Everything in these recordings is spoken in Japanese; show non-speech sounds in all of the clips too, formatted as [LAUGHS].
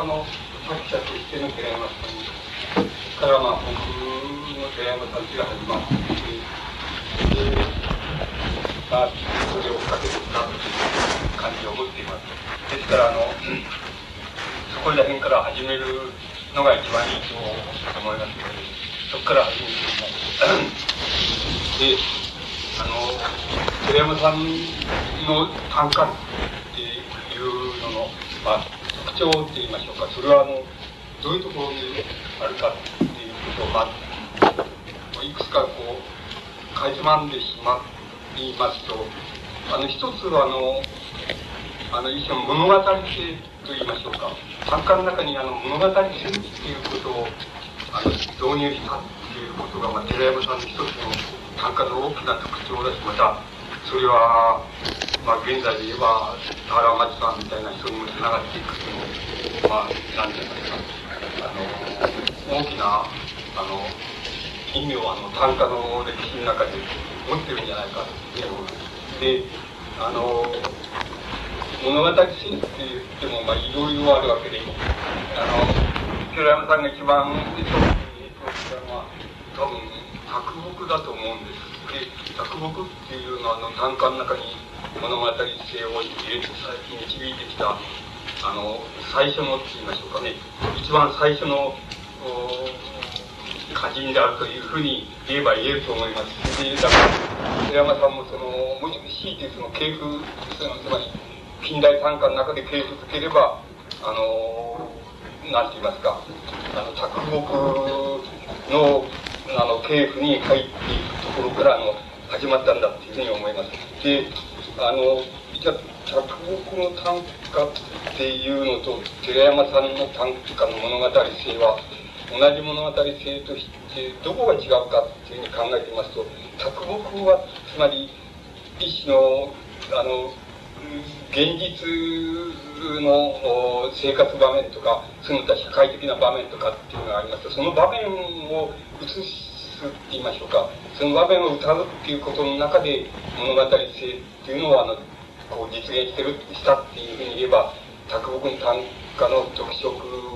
ょうか、短歌の作者としての寺山さんから、まあ、僕の寺山さんちが始まって、で、まあ、それを追っかけてきたという感じを持っています。ですから、あの、そこら辺から始めるのが一番いいと思いますので、そこから始めていきます。で、あの、寺山さんの短歌っていうのの、まあ、特徴って言いましょうか、それはあの、どういうところにあるかっていうことを、まあ、いくつかこう、かいつまんでしまいますと、あの、一つはあの、あの、一種の物語性と言いましょうか。短歌の中にあの物語性っていうことをあの導入したっていうことが、まあ、寺山さんの一つの短歌の大きな特徴だし、また、それは、まあ、現在で言えば、田原町さんみたいな人にもつながっていくというのまあ、なんていうんですか、あの、大きな、あの、意味をあの短歌の歴史の中で持ってるんじゃないかっていうで、あの、物語性って言っても、まあ、いろいろあるわけで、あの、寺山さんが一番印象にしたのは、多分、作木だと思うんです。で、作木っていうのは、あの、短歌の中に物語性を入れて最近導いてきた、あの、最初のって言いましょうかね、一番最初の、歌人であるというふうに言えば言えると思います。で、だから、寺山さんもその、もし強いてその系譜、つまり、近代短歌の中で形成づければ、あの、なんて言いますか、あの、着目の、あの、系譜に入っていくところからの始まったんだっていうふうに思います。で、あの、じゃ着目の短歌っていうのと、寺山さんの短歌の物語性は、同じ物語性としてどこが違うかっていうふうに考えてみますと、着目は、つまり、一種の、あの、現実の生活場面とか、その他社会的な場面とかっていうのがあります。と、その場面を映すって言いましょうか、その場面を歌うっていうことの中で物語性っていうのをあの、こう実現してる、したっていうふうに言えば、卓木の短歌の特色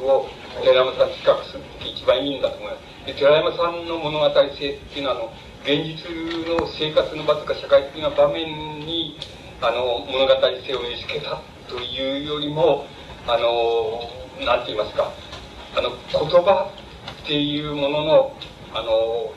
を寺山さんに比較するって一番いいんだと思います。で、寺山さんの物語性っていうのは、あの、現実の生活の場とか社会的な場面にあの、物語性を見つけたというよりも、あの、なんて言いますか、あの、言葉っていうものの、あの、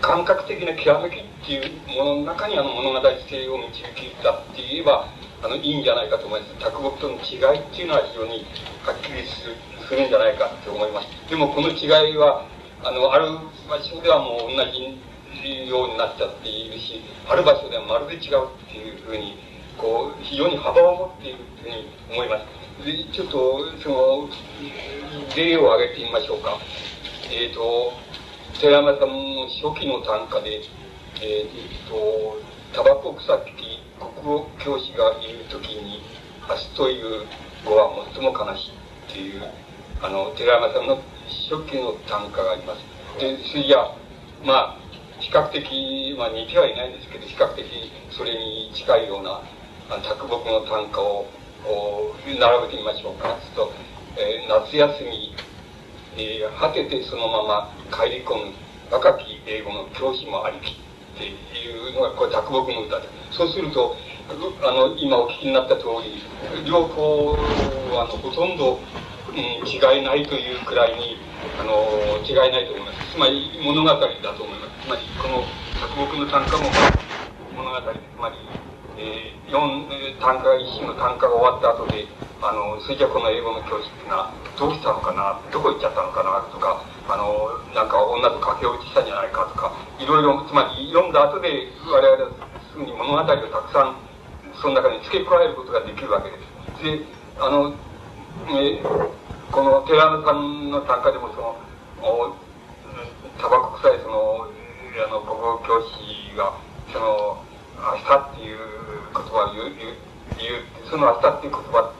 感覚的な極めきっていうものの中にあの物語性を導きたって言えば、あの、いいんじゃないかと思います。卓木との違いっていうのは非常にはっきりするするんじゃないかと思います。でもこの違いは、あの、ある場所ではもう同じようになっちゃっているし、ある場所ではまるで違うっていうふうに、こう、非常に幅を持っているというふうに思います。で、ちょっと、その、例を挙げてみましょうか。えっ、ー、と、寺山さんの初期の短歌で、えっ、ー、と、タバコ草木国語教師が言うときに、明日という語は最も悲しいっていう、あの、寺山さんの初期の短歌があります。で、それじゃまあ、比較的、まあ似てはいないんですけど、比較的それに近いような、卓木の短歌を並べてみましょうか。すると、えー、夏休み、えー、果ててそのまま帰り込む若き英語の教師もありきっていうのが、これ卓木の歌で。そうすると、あの、今お聞きになった通り、両方、あの、ほとんど、うん、違いないというくらいに、あの、違いないと思います。つまり物語だと思います。つまりこの作木の単価も物語つまり、えー、4単価一種の単価が終わった後であのそれじゃこの英語の教師っていうのはどうしたのかなどこ行っちゃったのかなとかあのなんか女と駆け落ちしたんじゃないかとかいろいろ、つまり読んだ後で我々はすぐに物語をたくさん、その中に付け加えることができるわけです。で、あの、えこの寺山さんの短歌でもその、おタバコ臭いその、あの、国語教師が、その、明日っていう言葉を言う、言う、その明日っていう言葉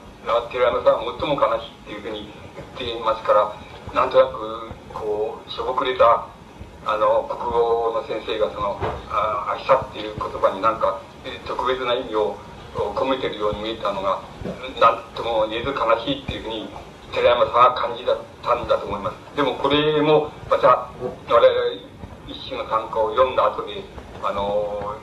寺山さんは最も悲しいっていうふうに言っていますから、なんとなく、こう、しょぼくれた、あの、国語の先生がその、あ明日っていう言葉になんか、特別な意味を込めてるように見えたのが、なんとも言えず悲しいっていうふうに、寺山さんは感じたんだと思います。でもこれも、また、我々一種の短歌を読んだ後で、あの、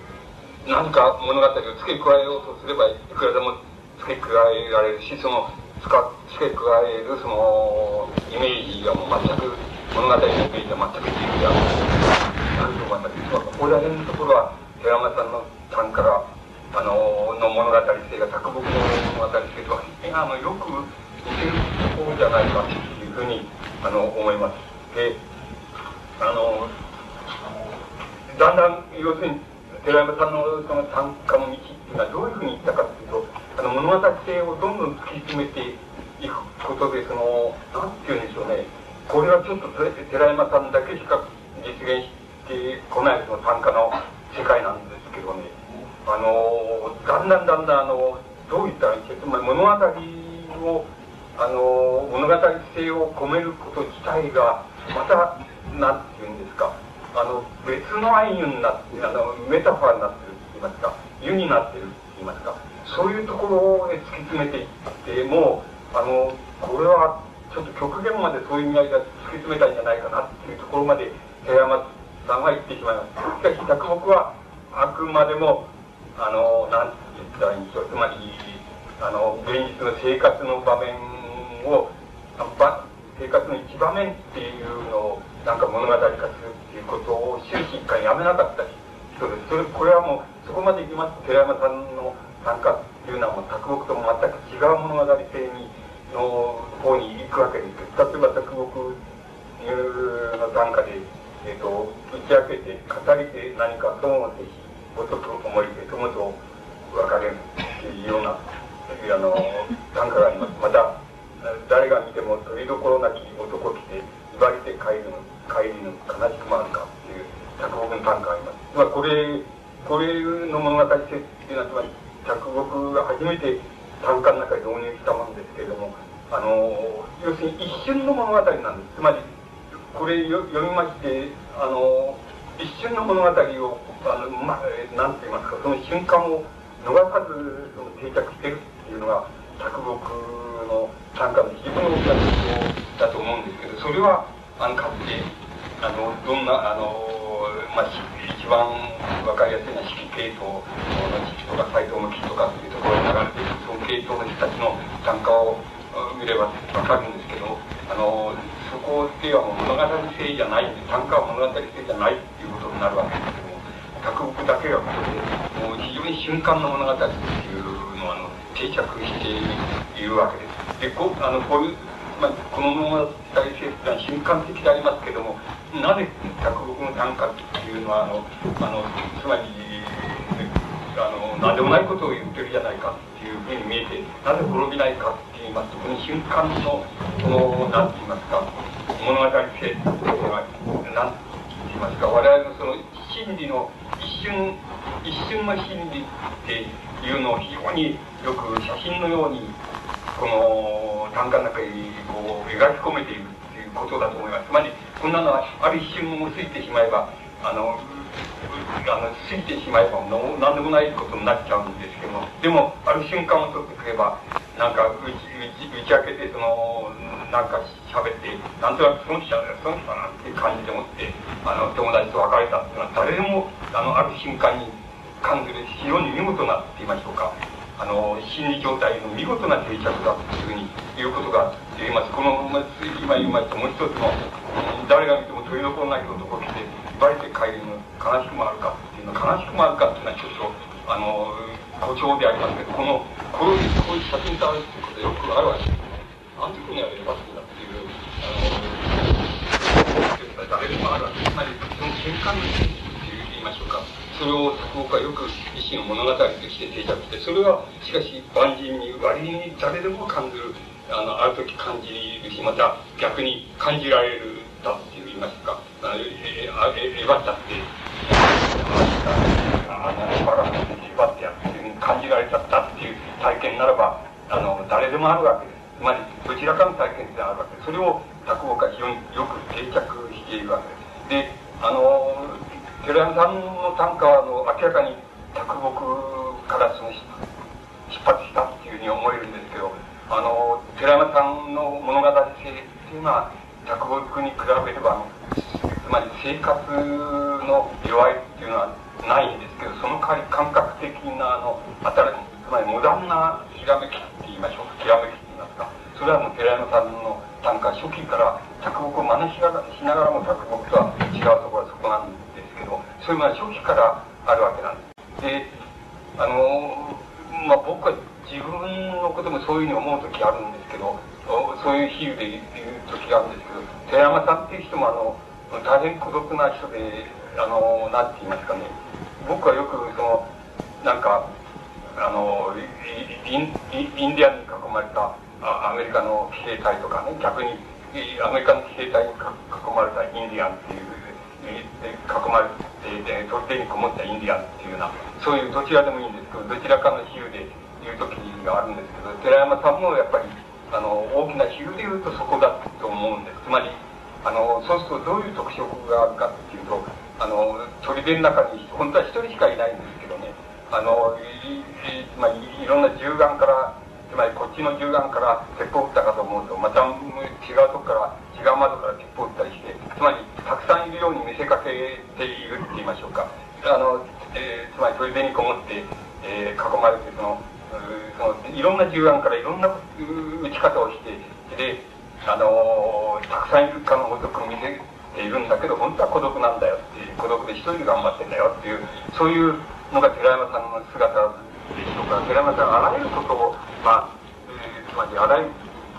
何か物語を付け加えようとすれば、いくらでも付け加えられるし、その、付け加えるその、イメージがもう全く、物語のイメージは全く違うであると思います。ここら辺のところは、寺山さんの短歌が、あの、の物語性が、作木の物語性とは、あの、よく似てるところじゃないかというふうに、あの、思います。で、あの、だんだん、要するに、寺山さんのその短歌の道っていうのはどういうふうにいったかというと、あの物語性をどんどん突き詰めていくことで、その、なんて言うんでしょうね、これはちょっと寺山さんだけしか実現してこないその短歌の世界なんですけどね、あの、だんだんだんだん、あの、どういったらいいんですか、物語を、あの、物語性を込めること自体が、また、なんて言うんですか、あの、別のアイユになって、あの、メタファーになってるって言いますか、湯になってるって言いますか、そういうところへ突き詰めていっても、あの、これは、ちょっと極限までそういう意味合いが突き詰めたんじゃないかなっていうところまで、寺山さんは言ってしまいます。しかし、着目は、あくまでも、あの、なんて言ったらいいんでしょう、つまり、あの、現実の生活の場面を、生活の一場面っていうのを、なんか物語化するっていうことを終始一回やめなかった人です。それ、これはもう、そこまでいきますと、寺山さんの参加っていうのはもう、卓木とも全く違う物語性に、の方に行くわけです、例えば卓木の短歌で、えっ、ー、と、打ち明けて、語りて何か損をせし、ごとく思いて、ともと分かれるっていうような、あの、短歌があります。また、誰が見ても取りどころなき男来て、威張りて帰るの、帰りの悲しくもあるかっていう卓木の短歌があります。まあ、これ、これの物語性っていうのは、つまり、着木が初めて短歌の中に導入したものですけれども、あの、要するに一瞬の物語なんです。つまり、これ読みまして、あの、一瞬の物語を、あの、まあ、なんて言いますか、その瞬間を逃さず定着してるっていうのが、着木の短歌の非常に大きな特徴だと思うんですけど、それは、あの、かつて、あの、どんな、あの、まあ、一番わかりやすいのは四季系統の四季とか斎藤の木とかっていうところに流れているその系統の人たちの単価を見ればわかるんですけどあのそこでは物語性じゃない単価は物語性じゃないっていうことになるわけですけども卓木だけがここでもう非常に瞬間の物語っていうのはあの定着しているわけです。でこあのこういうまあ、この物語性ってのは瞬間的でありますけどもなぜ着木の短歌っていうのはあのあのつまりあの何でもないことを言ってるじゃないかっていうふうに見えてなぜ滅びないかって言いますとこの瞬間のこの何て言いますか物語性っていうのは何て言いますか我々のその心理の一瞬一瞬の心理っていうのを非常によく写真のようにこの短歌の中にこう描き込めているっていうことだと思います。つまり、こんなのはある一瞬も過ぎてしまえば、あの、あの過ぎてしまえばの何でもないことになっちゃうんですけども、でも、ある瞬間を取ってくれば、なんか打ち打ち明けて、その、なんか喋って、なんとなくその人だ、その人だなって感じでもって、あの、友達と別れたっていうのは、誰でも、あの、ある瞬間に感じる非常に見事なって言いましょうか。あの心理状態の見事な定着だというふうに言うことが言えますこの今言いましたもう一つの誰が見ても取り残らない男来てバレて帰るの悲しくもあるかっていうのは悲しくもあるかっていうのはちょっとあの誇張でありますけどこのこういうこういう写真とあるっていうことよくあるわけですなんでここにあればすんだっていうあの誰でもあるわけつまりその瞬間のいましょうか。それを作僕はよく一種の物語として定着して、それはしかし万人に割に誰でも感じる、あの、ある時感じるし、また逆に感じられるだって言いますか、あのえ、え、え、えばったって、あんなにバカなってえばってやって感じられちゃったっていう体験ならば、あの、誰でもあるわけです。つまり、どちらかの体験であるわけです。それを落語家非常によく定着しているわけです。で、あの、寺山さんの短歌は、あの、明らかに卓木からその出発したっていうふうに思えるんですけど、あの、寺山さんの物語性っていうのは、卓木に比べれば、まり生活の弱いっていうのはないんですけど、その代わり感覚的な、あの、新しい、つまりモダンなひらめきって言いましょうか、ひらめきって言いますか、それはもう寺山さんの短歌、初期から卓木を真似しながらも卓木とは違うところはそこなんです。けどそういうのは初期からあるわけなんですであのまあ僕は自分のこともそういうふうに思う時あるんですけどそういう比喩で言う時があるんですけど寺山さんっていう人もあの大変孤独な人であのなんて言いますかね。僕はよくそのなんかあのインインディアンに囲まれたアメリカの騎兵隊とかね逆にアメリカの騎兵隊に囲まれたインディアンっていう囲まれてい取っ手にこもったインディアンっていうようなそういうどちらでもいいんですけどどちらかの比喩で言う時があるんですけど寺山さんもやっぱりあの大きな比喩で言うとそこだと思うんです。つまりあのそうするとどういう特色があるかっていうとあの砦の中に本当は一人しかいないんですけどね。あのつまりいろんな銃眼からつまりこっちの銃眼から鉄砲撃ったかと思うとまた違うとこから違う窓から鉄砲撃ったりしてつまりたくさんいるように見せかけているって言いましょうか。あの、えー、つまり砦にこもって、えー、囲まれてそのそのいろんな銃眼からいろんな撃ち方をしてであのたくさんいるかのごとく見せているんだけど本当は孤独なんだよっていう孤独で一人で頑張ってんだよっていうそういうのが寺山さんの姿でしょうか。寺山さんあらゆることをまあ、えー、つまりあらゆる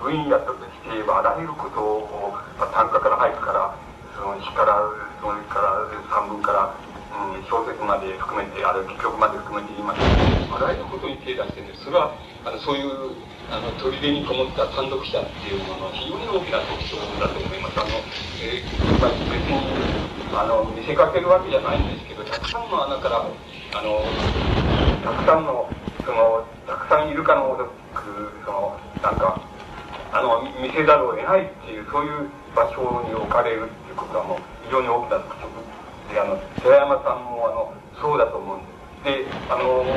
分野として言えばあらゆることを、まあ、短歌から俳句からその詩からそれから散文から、うん、小説まで含めてあるいは戯曲まで含めて言いますあらゆることに手出してるんです。それはあのそういうあの砦にこもった単独者っていうものの非常に大きな特徴だと思いますあの、えー、まあ、別にあの見せかけるわけじゃないんですけどたくさんの穴からあのたくさんのそのたくさんいるかのごとくそのなんかあの見せざるを得ないっていうそういう場所に置かれるっていうことはもう非常に大きな特徴であの寺山さんもあのそうだと思うんですであの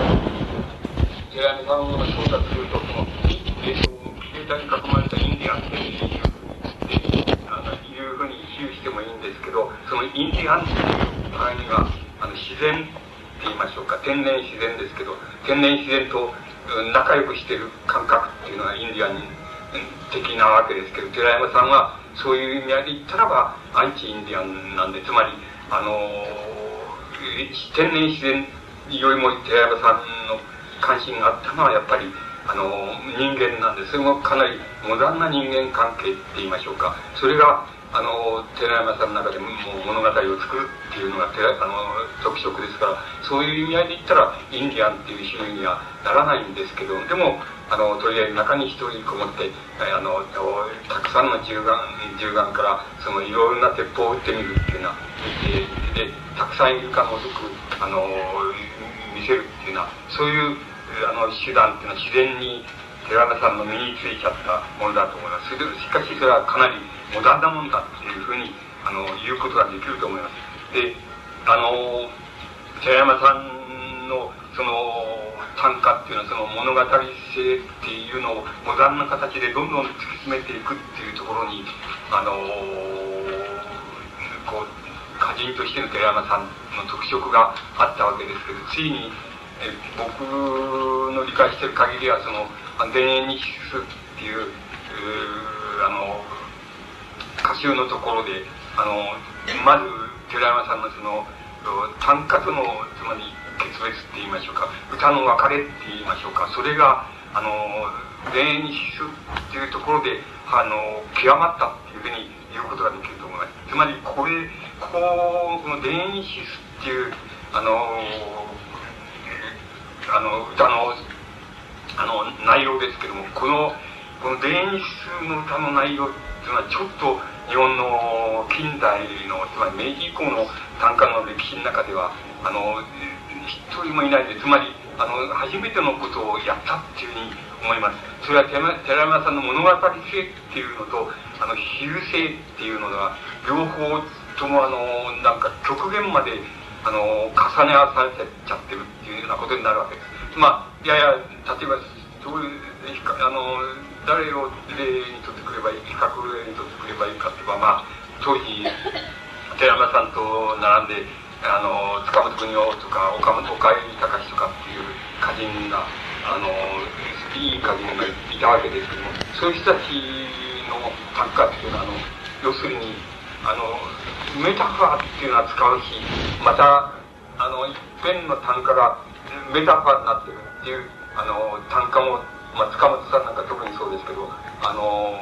寺山さんがそうだというとそのえっと携帯に囲まれたインディアンっていうあのいうふうに比喩してもいいんですけどそのインディアンっていう場合にはあの自然って言いましょうか。天然自然ですけど天然自然と仲良くしてる感覚っていうのはインディアンに的なわけですけど寺山さんはそういう意味合いで言ったらばアンチインディアンなんでつまりあの天然自然よりも寺山さんの関心があったのはやっぱりあの人間なんでそれもかなりモダンな人間関係って言いましょうか。それがあの寺山さんの中でも物語を作るっていうのがあの特色ですからそういう意味合いで言ったらインディアンっていう種類にはならないんですけどでもあのとりあえず中に一人こもってあのたくさんの銃眼銃眼からそのいろいろな鉄砲を撃ってみるっていうのはででたくさんいるかのごとくあの見せるっていうのはそういうあの手段っていうのは自然に寺田さんの身についちゃったものだと思います。しかしそれはかなりモダンなものだっていうふうにあの言うことができると思います。であの寺山さんのその短歌っていうのはその物語性っていうのをモダンな形でどんどん突き詰めていくっていうところにあのこう歌人としての寺山さんの特色があったわけですけどついにえ僕の理解してる限りはその「田園にシス」っていうあの歌集のところであのまず寺山さんのその短歌とのつまり決別って言いましょうか歌の別れって言いましょうかそれがあの田園に死すっていうところであの極まったっていうふうに言うことができると思います。つまりこれここの田園に死すっていうあのあの歌のあの内容ですけどもこのこの田園詩の歌の内容っていうのはちょっと日本の近代のつまり明治以降の短歌の歴史の中ではあの一人もいないでつまりあの初めてのことをやったっていうふうに思いますそれは寺山さんの物語性っていうのとあの比喩性っていうのが両方ともあのなんか極限まであの重ね合わされちゃってるっていうようなことになるわけです。まあいやいや例えばどういうあの誰を例にとってくればいい比較例にとってくればいいかっていうまあ当時寺山さんと並んであの塚本邦夫とか岡本岡井隆とかっていう歌人があのいい歌人がいたわけですけどもそういう人たちの短歌っていうのはあの要するにあのメタファーっていうのは使うしまたあの一辺の短歌がメタファーになってるっていうあの短歌もまあ、塚本さんなんか特にそうですけど、あの、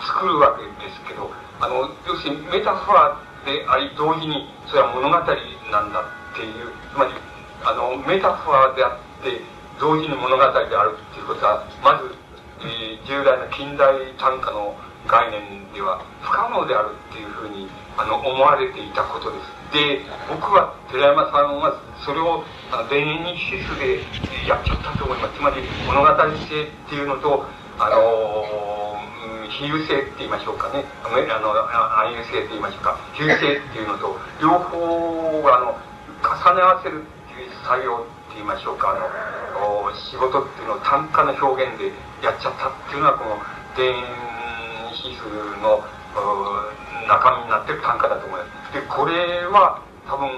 作るわけですけど、あの、要するにメタファーであり、同時にそれは物語なんだっていう、つまり、あの、メタファーであって、同時に物語であるっていうことは、まず、えー、従来の近代短歌の概念では不可能であるっていうふうにあの思われていたことです。で、僕は寺山さんはそれをあの田園にシスでやっちゃったと思います。つまり物語性っていうのと、あのー、比喩性って言いましょうかね。あの、暗喩性って言いましょうか。比喩性っていうのと、両方あの、重ね合わせるっていう作業って言いましょうか。あの、仕事っていうのを単価の表現でやっちゃったっていうのは、この田園シスの中身になってる単価だと思います。で、これは多分、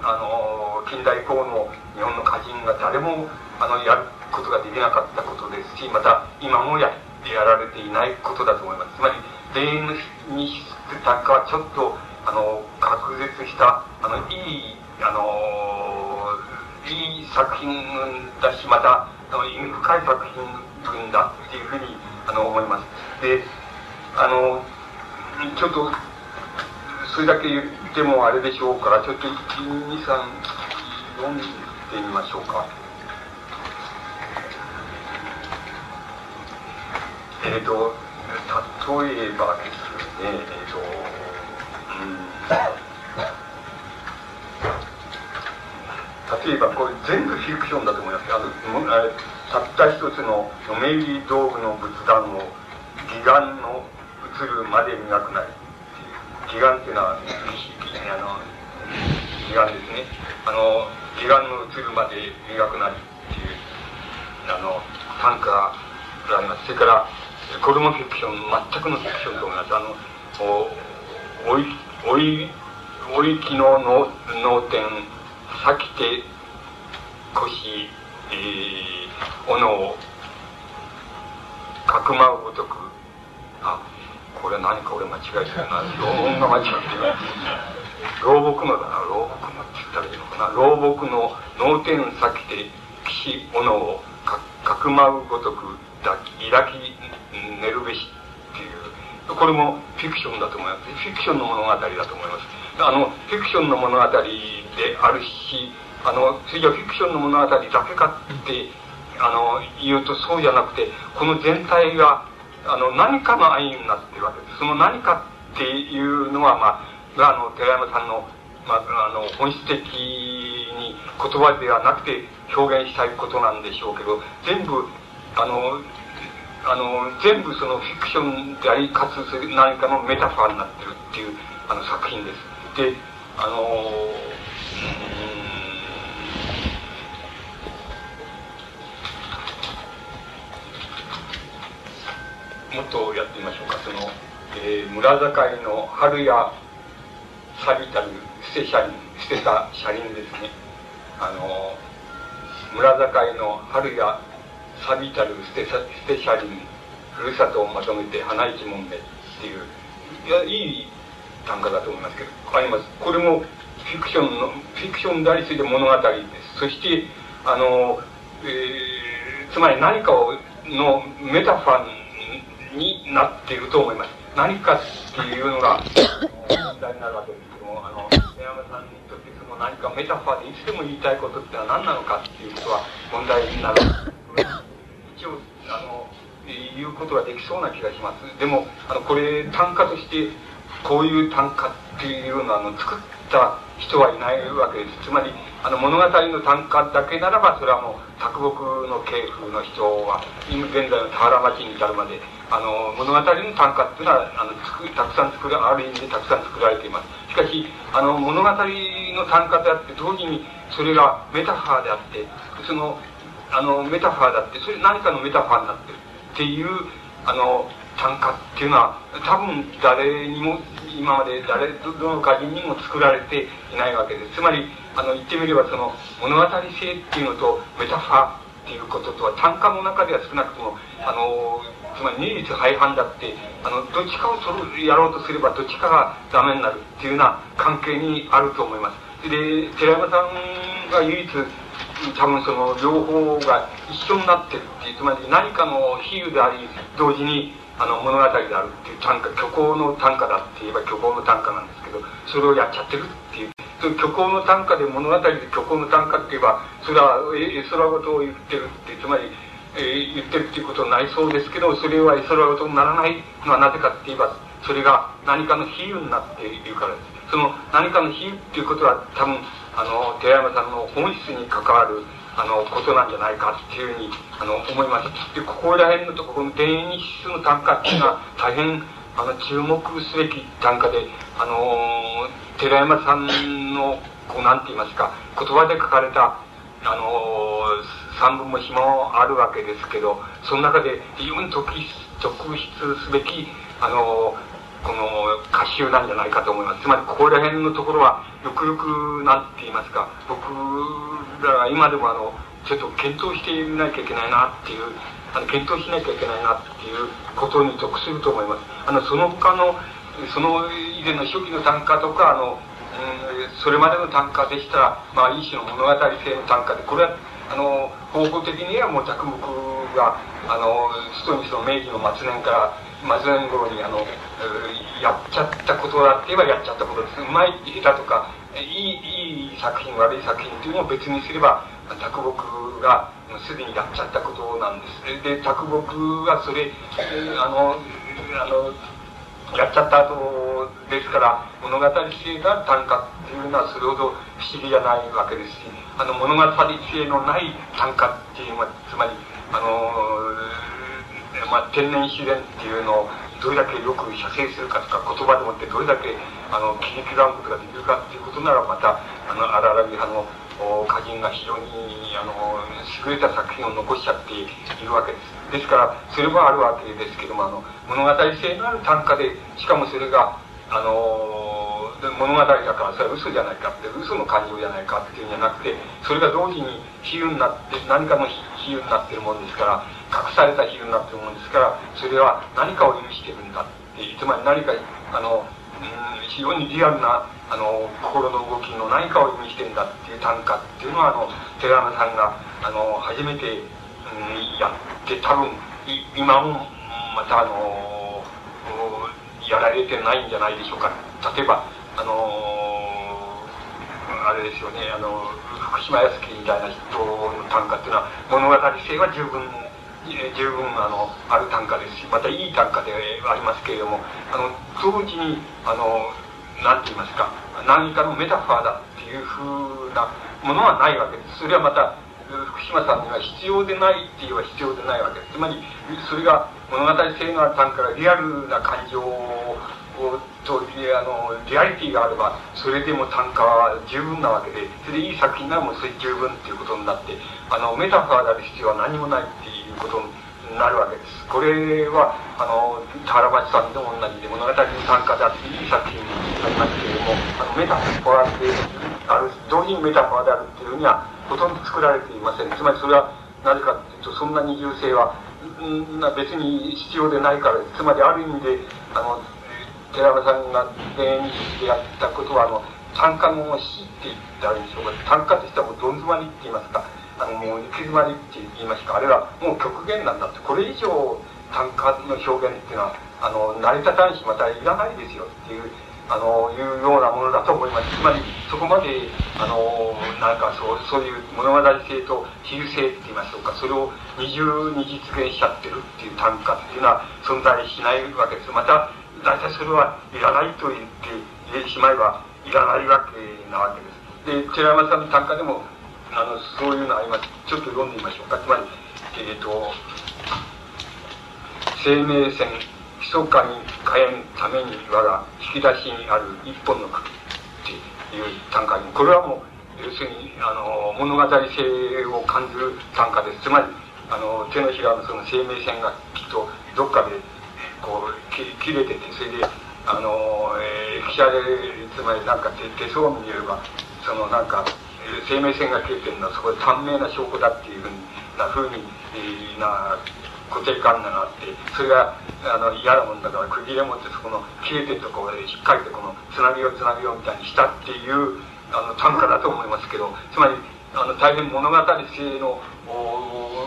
あの、近代以降の日本の歌人が誰も、あの、やることができなかったことですし、また今もややられていないことだと思います。つまり、霊にして単価はちょっと、あの、隔絶した、あの、いい、あの、いい作品だし、また、あの、意味深い作品群だっていうふうに、あの、思います。で、あの、ちょっと、それだけ言ってもあれでしょうから、ちょっと1、2、3、読んでみましょうか。えっ、ー、と、例えばですね、えっ、ー、と、うん、例えばこれ全部フィクションだと思いますあのたった一つの嫁入り道具の仏壇を義眼の映るまで磨くなり義眼っていうのはあの義眼ですね。あの義眼の映るまで磨くなりっていうあの短歌があります。それから子供フィクション全くのフィクションと思いますあのおおいおいおいきの脳天さきて腰、えー、斧をかくまうごとくあこれ何か俺間違えてるな老音が間違ってる老木のだな老木のって言ったらいいのかな老木の脳天さきて岸斧をかかくまうごとく抱き抱き寝るべしっていうこれもフィクションだと思いますフィクションの物語だと思います。あのフィクションの物語であるしあのそれじゃフィクションの物語だけかってあの言うとそうじゃなくてこの全体があの何かの愛になってるわけですその何かっていうのはまああの寺山さんの,、まあ、あの本質的に言葉ではなくて表現したいことなんでしょうけど全部あのあの全部そのフィクションでありかつ何かのメタファーになってるっていうあの作品です。であのもっとやってみましょうか。その、えー、村境の春や錆びたる捨て車輪捨てた車輪ですね。あの村境の春や錆びたる捨て捨て車輪ふるさとをまとめて花一門目っていういやいい短歌だと思いますけどあります。これもフィクションのフィクションでありついて物語です。そしてあの、えー、つまり何かをのメタファーになっていると思います。何かっていうのが問題になるわけですけども、あの、山さんにとってその何かメタファーでいつでも言いたいことってのは何なのかっていうことは問題になる。一応、あの、言うことができそうな気がします。でも、あの、これ、単価として、こういう単価っていうのは、あの、作った人はいないわけです。つまり、あの物語の単価だけならばそれはもう卓木の系譜の人は今現在の田原町に至るまであの物語の単価っていうのはあのつくたくさん作らある意味でたくさん作られていますしかしあの物語の単価であって同時にそれがメタファーであってそのあのメタファーだってそれ何かのメタファーになってるっていうあの単価っていうのは多分誰にも今まで誰どの歌人にも作られていないわけです。つまりあの言ってみればその物語性っていうのとメタファーっていうこととは単価の中では少なくともあのつまり二律背反だってあのどっちかをそるやろうとすればどっちかがダメになるっていうような関係にあると思います。で寺山さんが唯一多分その両方が一緒になってるっていうつまり何かの比喩であり同時にあの物語であるっていう単価虚構の単価だって言えば虚構の単価なんですけどそれをやっちゃってるっていう虚構の短歌で物語で虚構の短歌って言えばそれは絵空事を言ってるってつまり、えー、言ってるっていうことになりそうですけどそれは絵空事にならないのはなぜかって言えばそれが何かの比喩になっているからですその何かの比喩っていうことは多分あの寺山さんの本質に関わるあのことなんじゃないかっていうふうにあの思います。でここら辺のところの田園日数の短歌っていうのは大変あの注目すべき短歌であの寺山さんのこうなんて言いますか言葉で書かれたあの三分も詞もあるわけですけどその中で非常に特筆特筆すべきあのこの歌集なんじゃないかと思います。つまりここら辺のところはよくよくなんて言いますか僕らは今でもあのちょっと検討してみなきゃいけないなっていうあの検討しなきゃいけないなっていうことに属すると思います。あのその他のその以前の初期の単価とかあの、うん、それまでの単価でしたら、まあ、一種の物語性の単価でこれはあの方法的にはもう着目があの人にその明治の末年から末年頃にあのやっちゃったことだって言えばやっちゃったことです。うまい下手とかいいいい作品悪い作品っていうのを別にすれば着目がすでにやっちゃったことなんです。で着目がそれあのあのやっちゃった後ですから物語性が短歌っていうのはそれほど不思議じゃないわけですしあの物語性のない短歌っていうのはつまりあの、まあ、天然自然っていうのをどれだけよく写生するかとか言葉でもってどれだけあの切り刻むことができるかっていうことならまたあの荒々派の歌人が非常にあの優れた作品を残しちゃっているわけです。ですからそれもあるわけですけどもあの物語性のある短歌でしかもそれがあの物語だからそれは嘘じゃないかって嘘の感情じゃないかっていうんじゃなくてそれが同時に比喩になって何かの比喩になってるもんですから隠された比喩になってるもんですからそれは何かを意味してるんだってつまり何かあの、うん、非常にリアルなあの心の動きの何かを意味してるんだっていう短歌っていうのはあの寺山さんがあの初めて、うん、やって多分い今もまたあのやられてないんじゃないでしょうか例えばあのあれですよねあの福島康樹みたいな人の短歌っていうのは物語性は十分十分あのある短歌ですしまたいい短歌でありますけれどもあの同時にあの何て言いますか何かのメタファーだっていうふうなものはないわけです。それはまた福島さんには必要でないって言えば必要でないわけです。つまりそれが物語性のある単価がリアルな感情をとあのリアリティがあればそれでも単価は十分なわけでそれでいい作品ならもうそれ十分っていうことになってあのメタファーである必要は何もないっていうことになるわけです。これは、あの、原町さんでも同じで、物語の参加であっていい作品にありますけれども、あのメタファーである、同時にメタファーであるっていうふうには、ほとんど作られていません。つまりそれは、なぜかというと、そんな二重性は、ん別に必要でないからです。つまりある意味で、あの、寺山さんが田園にやったことは、あの、単価の死って言ってあるんでしょうか。単価としてはもうどん詰まりって言いますか。あのう行き詰まりって言いますかあれはもう極限なんだってこれ以上単価の表現っていうのはあの成り立たんしまたいらないですよっていうあの、いうようなものだと思います。つまり、そこまで、あの、なんかそう、そういう物語性と比喩性って言いましょうか、それを二重に実現しちゃってるっていう単価っていうのは存在しないわけです。また、大体それはいらないと言ってしまえば、いらないわけなわけです。で、寺山さんの単価でも、あの、そういうのあります。ちょっと読んでみましょうか。つまり、えっ、ー、と、生命線、密かに火炎ために我が引き出しにある一本の茎っていう単価に、これはもう、要するに、あの、物語性を感じる単価です。つまり、あの、手のひらのその生命線がきっとどっかで、こう、切れてて、それで、あの、えー、汽車で、つまりなんか手手相を見れば、そのなんか、生命線が切れてるのはそこで短命な証拠だっていうふうなふうに、えー、な固定観念があってそれがあの嫌なもんだから区切れ持ってそこの切れてるところでしっかりとこのつなげようつなげようみたいにしたっていうあの短歌だと思いますけどつまりあの大変物語性の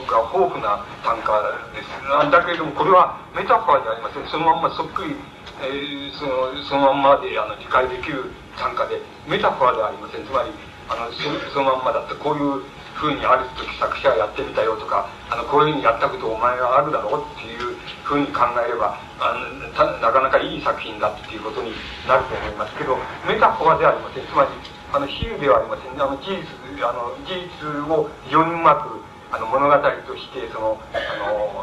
が豊富な短歌ですなんだけれどもこれはメタファーじゃありませんそのまんまそっくり、えー、そのそのまんまであの理解できる短歌でメタファーではありません。つまりあのそのまんまだってこういうふうにある時作者がやってみたよとかあのこういうふうにやったことお前はあるだろうっていうふうに考えればあのなかなかいい作品だっていうことになると思いますけどメタフォーではありません。つまりあの比喩ではありませんあの事実あの事実を非常にうまくあの物語としてその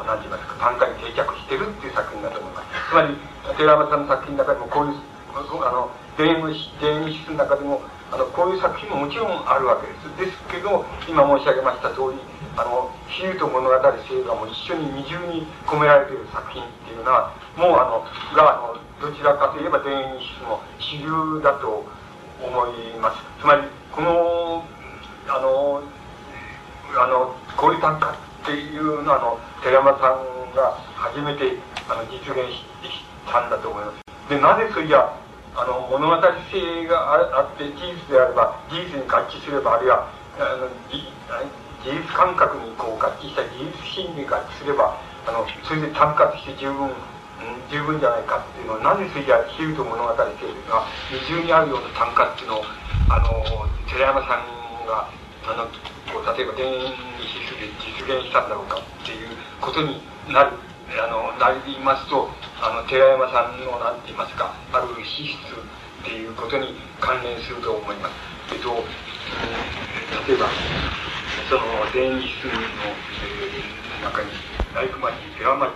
何て言いますか短歌に定着してるっていう作品だと思います。つまり寺山さんの作品の中でもこういうあの田園詩の中でもあのこういう作品ももちろんあるわけです。ですけど今申し上げました通りあの比喩と物語性がもう一緒に二重に込められている作品っていうのはもうあのがあのどちらかといえば田園詩の主流だと思います。つまりこのあのあの氷短歌っていうのはあの寺山さんが初めてあの実現したんだと思います。でなぜそいやあの物語性があって事実であれば事実に合致すればあるいはあの事実感覚にこう合致した事実心理が合致すればあのそれで単価として十分、うん、十分じゃないかっていうのはなぜそれじゃ比喩と物語性が二重にあるような単価っていうのをあの寺山さんがあのこう例えば田園指数で実現したんだろうかっていうことになる。あのなりますとあの寺山さんの何て言いますかある資質っていうことに関連すると思います。えっと、例えばその田園指数の、えー、中に大工町寺町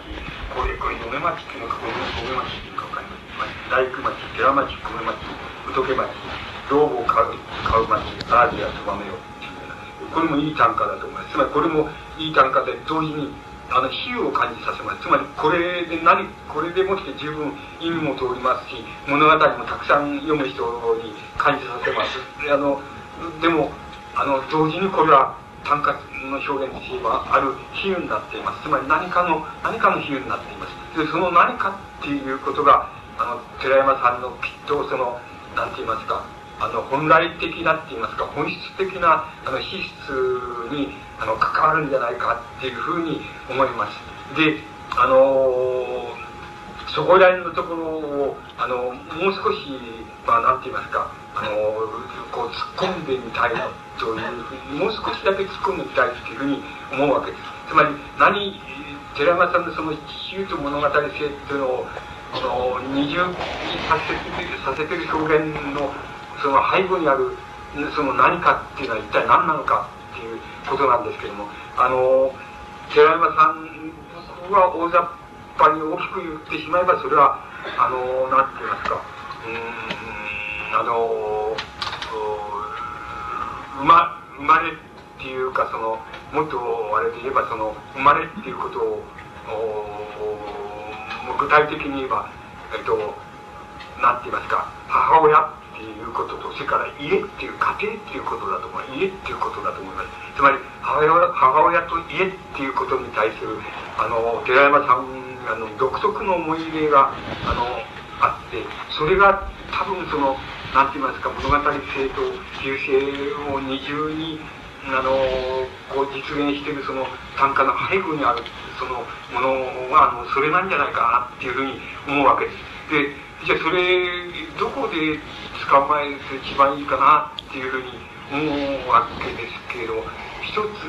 これこれ米町っていうのか米町っていうか分かります大工町寺町米町仏町道具を買う買う町アージアツバメよこれもいい単価だと思いますつまりこれもいい単価で同時にあの比喩を感じさせます。つまりこれで何これでもって十分意味も通りますし物語もたくさん読む人に感じさせます。あのでもあの同時にこれは短歌の表現としてはある比喩になっています。つまり何かの何かの比喩になっています。でその何かっていうことがあの寺山さんのきっとその何て言いますかあの本来的なって言いますか本質的なあの資質にあの関わるんじゃないかっていうふうに思いますであのそこら辺のところをあのもう少しまあ何て言いますかあのこう突っ込んでみたいというふうにもう少しだけ突っ込んでみたいっていうふうに思うわけです。つまり何寺山さんのその比喩と物語性っていうのをあの二重にさせてさせてる表現のその背後にあるその何かっていうのは一体何なのか。っていうことなんですけどもあの寺山さんは大雑把に大きく言ってしまえばそれはあの何て言いますかうんあの生ま生まれっていうかそのもっとあれで言えばその生まれっていうことを具体的に言えばえっと何て言いますか母親いうこととそれから家っていう家庭っていうことだと思い家っていうことだと思いますつまり母親母親と家っていうことに対するあの寺山さんあの独特の思い入れがあのあってそれが多分その何て言いますか物語性と比喩性を二重にあのこう実現しているその短歌の背後にあるそのものはあのそれなんじゃないかなっていうふうに思うわけです。でじゃあそれどこで捕まえると一番いいかなっていうふうに思うわけですけれども一つ、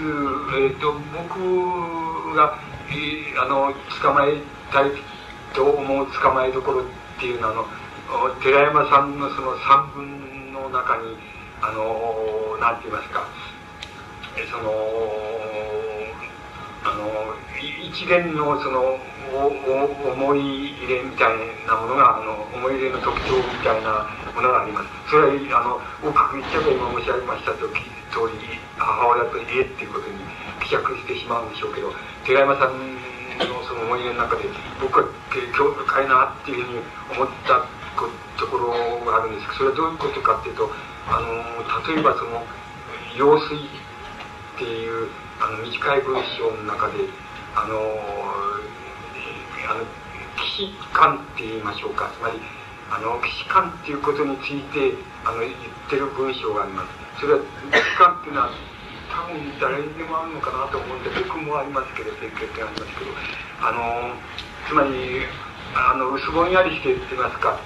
えーと、僕が、えー、あの捕まえたいと思う捕まえどころっていうのはあの寺山さんのその三文の中にあのなんて言いますかそのあの一連のそのおお思い入れみたいなものがあの思い入れの特徴みたいなものがあります。それはあの大く言っちゃえば今申し上げましたと通り母親と家っていうことに希釈してしまうんでしょうけど寺山さんのその思い出の中で僕は興味深いなっていうふうに思ったところがあるんですけどそれはどういうことかっていうとあの例えばその用水っていうあの短い文章の中であのあの騎士官って言いましょうか。つまりあの騎士官っていうことについてあの言ってる文章があります。それは騎士官っていうのは多分誰にでもあるのかなと思うんで僕もありますけど経験ありますけど。あのつまりあの薄ぼんやりしてって言いますか。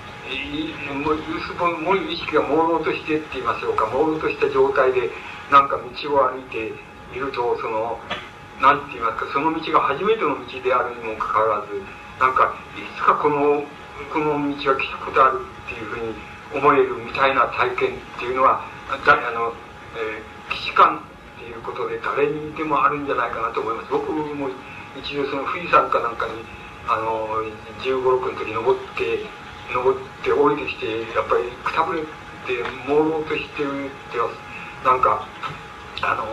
もう薄ぼんもう意識が朦朧としてって言いましょうか。朦朧とした状態でなんか道を歩いているとそのなんて言いますかその道が初めての道であるにもかかわらずなんかいつかこのこの道は来たことあるっていうふうに思えるみたいな体験っていうのはだあの、えー、騎士官っていうことで誰にでもあるんじゃないかなと思います。僕も一度その富士山かなんかにあの1 5 6の時登って登って降りてきてやっぱりくたぶれて朦朧としてるってなんかあの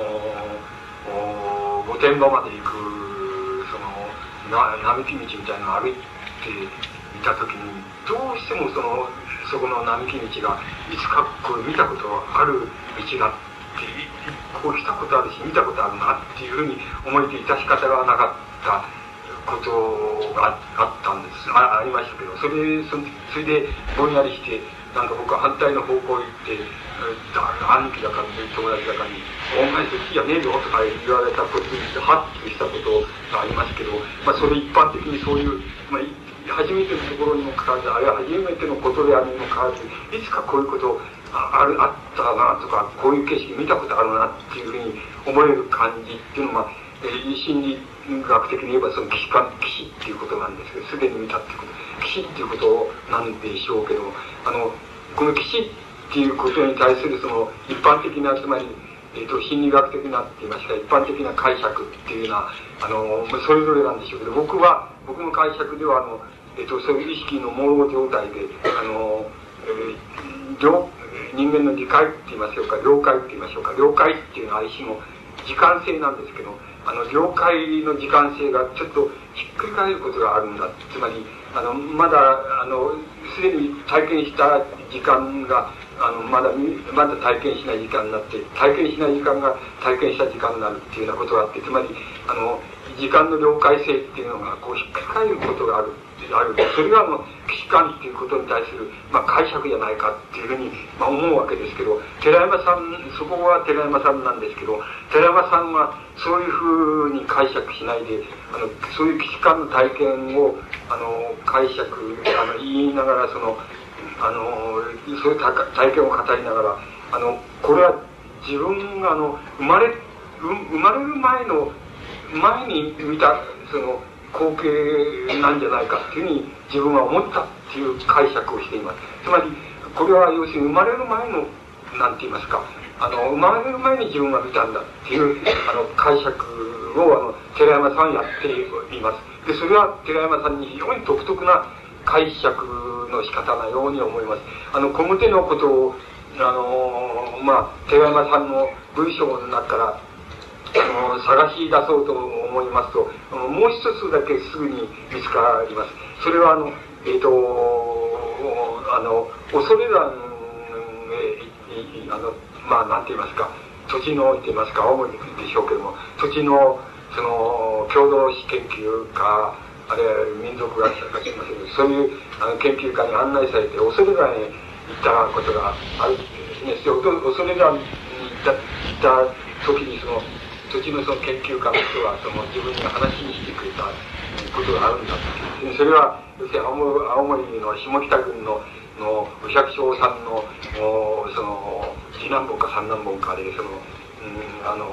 御殿場まで行くそのな並木道みたいなのを歩いていた時にどうしてもそのそこの並木道がいつかこう見たことある道だってこう来たことあるし見たことあるなっていうふうに思えて致し方がなかったことがあったんです。あありましたけどそれそそれでぼんやりしてなんか僕は反対の方向へ行って兄貴だか友達だかに「お前そっちじゃねえぞ」とか言われたことにハッとしたことがありますけど、まあ、それ一般的にそういう、まあ、初めてのところにもかかわらずあるいは初めてのことであるにもかかわらずいつかこういうことああるあったなとかこういう景色見たことあるなっていうふうに思える感じっていうのは、えー、心理学的に言えばその騎士官騎士っていうことなんですけどすでに見たっていうこと騎士っていうことなんでしょうけどあのこの騎士っていうことに対するその一般的なつまりえーと、心理学的なって言いますか一般的な解釈っていうのはあのそれぞれなんでしょうけど僕は僕の解釈ではあの、えーと、そういう意識の朦朧状態であの、えー、人間の理解って言いましょうか了解って言いましょうか了解っていうのは一種の時間性なんですけどあの了解の時間性がちょっとひっくり返ることがあるんだ。つまりあのまだあのすでに体験した時間があのまだまだ体験しない時間になって体験しない時間が体験した時間になるっていうようなことがあってつまりあの時間の了解性っていうのがこうひっくり返ることがあるある。それがあの危機感っていうことに対する、まあ、解釈じゃないかっていうふうに、まあ、思うわけですけど寺山さんそこは寺山さんなんですけど寺山さんはそういうふうに解釈しないであのそういう危機感の体験をあの解釈あの言いながらそのあのそういう体験を語りながらあのこれは自分があの生まれ生まれる前の前に見たその光景なんじゃないかっていうふうに自分は思ったっていう解釈をしています。つまりこれは要するに生まれる前のなんて言いますかあの生まれる前に自分が見たんだっていう [LAUGHS] あの解釈をあの寺山さんやっています。でそれは寺山さんに非常に独特な解釈の仕方なように思います。あの小牟手のことをあのまあ寺山さんの文章の中からあの探し出そうと思いますともう一つだけすぐに見つかります。それはあのえっ、ー、とあの恐れ山へあのまあなんて言いますか土地の言いますか青森でしょうけども土地のその共同史研究家あるいは民族学者かしませんけどそういうあの研究家に案内されて恐れ山へ行ったことがあるんですね恐れ山に行った行った時にその土地のその研究家の人はその自分に話にしてくれたことがあるんだそれは要するに青森の下北郡ののお百姓さんのその次男坊か三男坊かでその、うん、あの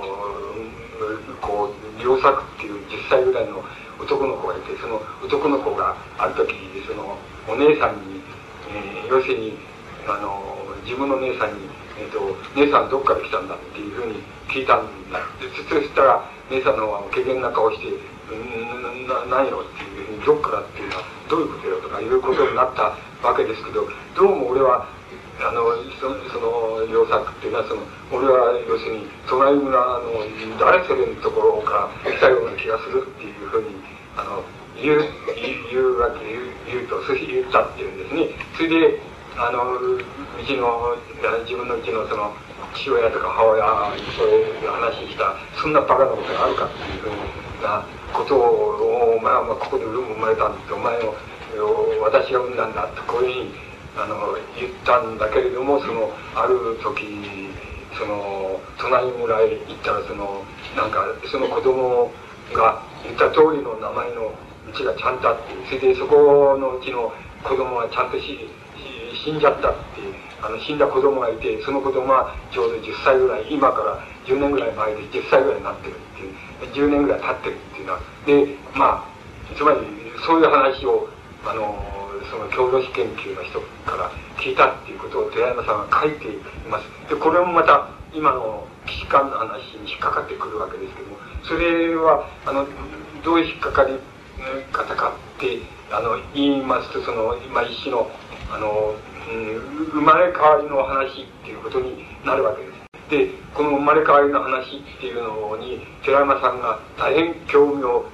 こう良作っていう10歳ぐらいの男の子がいてその男の子がある時そのお姉さんに、えー、要するにあの自分の姉さんに、えーと「姉さんどっから来たんだ?」っていうふうに聞いたんだってそしたら姉さんの方は怪げな顔して「うんな何よ」っていうふうに「どっから?」っていうのはどういうことよとかいうことになったわけですけどどうも俺はあのそその良作っていうのはその俺は要するに隣村の誰それのところから来たような気がするっていうふうにあの言う言うわけ言う言うとそして言ったっていうんですね。それであのうちの自分のうちのその父親とか母親にそういう話したそんなバカなことがあるかっていうふうなことをお前はここで生まれたんだってお前を私が産んだんだってこういうふうにあの言ったんだけれどもそのある時その隣村へ行ったらそのなんかその子供が言った通りの名前のうちがちゃんとあってそれでそこのうちの子供がちゃんとし死んじゃったってあの死んだ子供がいてその子供はちょうど10歳ぐらい今から10年ぐらい前で10歳ぐらいになってるっていう。10年ぐらい経ってるっていうのはでまあつまりそういう話をあのその郷土史研究の人から聞いたっていうことを寺山さんが書いています。でこれもまた今の危機感の話に引っかかってくるわけですけどもそれはあのどう引っかかり方かってあの言いますとその今一種のあの、うん、生まれ変わりの話っていうことになるわけです。でこの生まれ変わりの話っていうのに寺山さんが大変興味を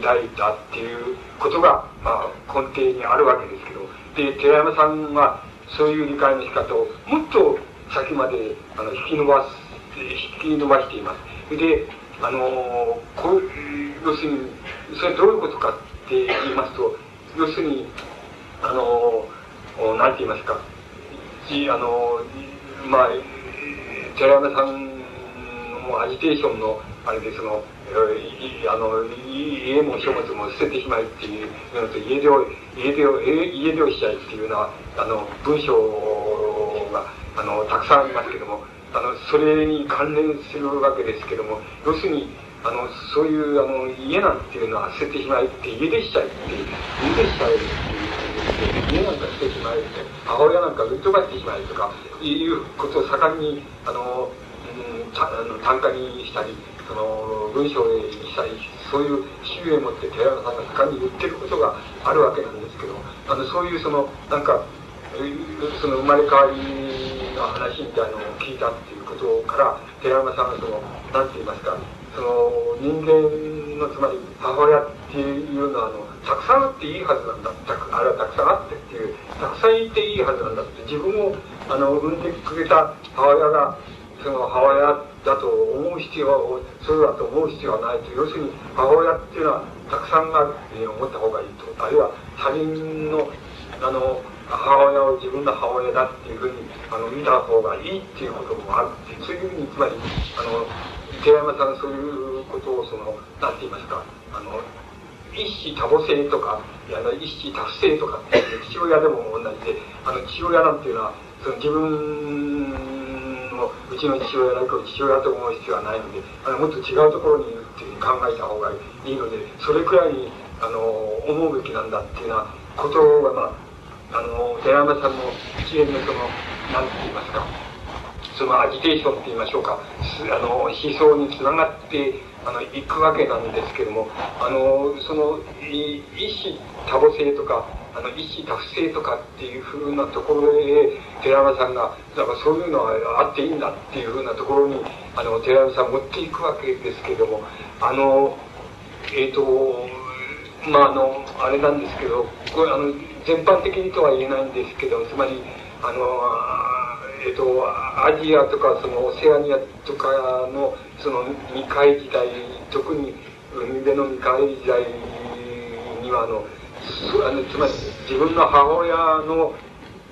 抱いたっていうことが、まあ、根底にあるわけですけどで寺山さんはそういう理解の仕方をもっと先まであの引き伸ばす引き伸ばしています。であのこう要するにそれどういうことかって言いますと要するにあの何て言いますか。あのまあ寺山さんのアジテーションのあれでそのあの家も書物も捨ててしまいっていうのと家出を家出を家出をしちゃいっていうようなあの文章があのたくさんありますけどもあのそれに関連するわけですけども要するにあのそういうあの家なんていうのは捨ててしまいって家出しちゃいって家出しちゃえっていう家なんか捨ててしまいって母親なんか売り飛ばしてしまいとかいうことを盛んにあの、うん、たあの単価にしたりその文章にしたりそういう主義を持って寺山さんが盛んに言ってることがあるわけなんですけどあのそういうそのなんかその生まれ変わりの話みたいなのを聞いたっていうことから寺山さんがその何て言いますかその人間のつまり母親っていうのはあのたくさんあっていいはずなんだたくあれはたくさんあってっていうたくさんいていいはずなんだって自分をあの産んでくれた母親がその母親だと思う必要はそうだと思う必要はないと。要するに母親っていうのはたくさんあるって思った方がいいと。あるいは他人のあの母親を自分の母親だっていうふうにあの見た方がいいっていうこともあるってそういうふうにつまりあの寺山さんそういうことをその何て言いますかあの一子多母性とかあの一子多父性とかって父親でも同じであの父親なんていうのはその自分のうちの父親なんかを父親と思う必要はないのであのもっと違うところにいるっていうふうに考えた方がいいのでそれくらいにあの思うべきなんだっていうようなことがまああの寺山さんの一連のその何て言いますかそのアジテーションって言いましょうかあの思想につながってあの行くわけなんですけどもあのその一子多母性とかあの一子多父性とかっていうふうなところへ寺山さんがだからそういうのはあっていいんだっていうふうなところにあの寺山さん持っていくわけですけどもあのえっ、ー、とまああのあれなんですけどこれあの全般的にとは言えないんですけどつまりあのえっ、と、アジアとかそのオセアニアとかのその未開時代特に海辺の未開時代にはあのあのつまり自分の母親の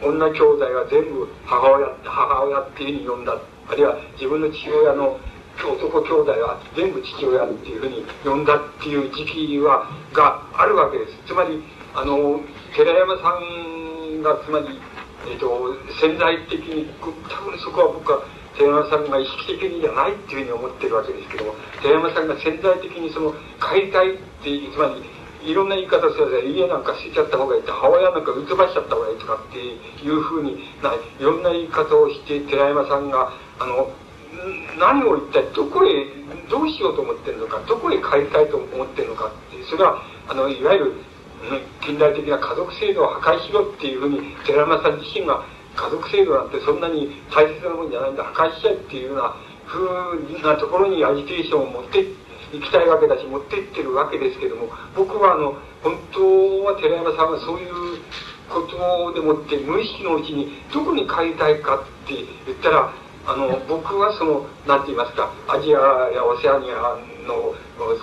女兄弟が全部母親母親っていうふうに呼んだ。あるいは自分の父親の男兄弟は全部父親っていうふうに呼んだっていう時期はがあるわけです。つまりあの寺山さんがつまりえ、ー、と、潜在的に、多分そこは僕は、寺山さんが意識的にじゃないっていうふうに思ってるわけですけども、寺山さんが潜在的にその、帰りたいっていう、つまり、いろんな言い方すると家なんか捨てちゃった方がいいと母親なんかうつばしちゃった方がいいとかっていうふうにないろんな言い方をして寺山さんがあの何を一体どこへどうしようと思ってるのかどこへ帰りたいと思ってるのかってそれはあのいわゆる近代的な家族制度を破壊しろっていうふうに寺山さん自身が家族制度なんてそんなに大切なもんじゃないんだ。破壊しちゃえっていうようなふうなところにアジテーションを持って行きたいわけだし持って行ってるわけですけども僕はあの本当は寺山さんはそういうことでもって無意識のうちにどこに帰りたいかって言ったらあの僕はその何て言いますかアジアやオセアニアの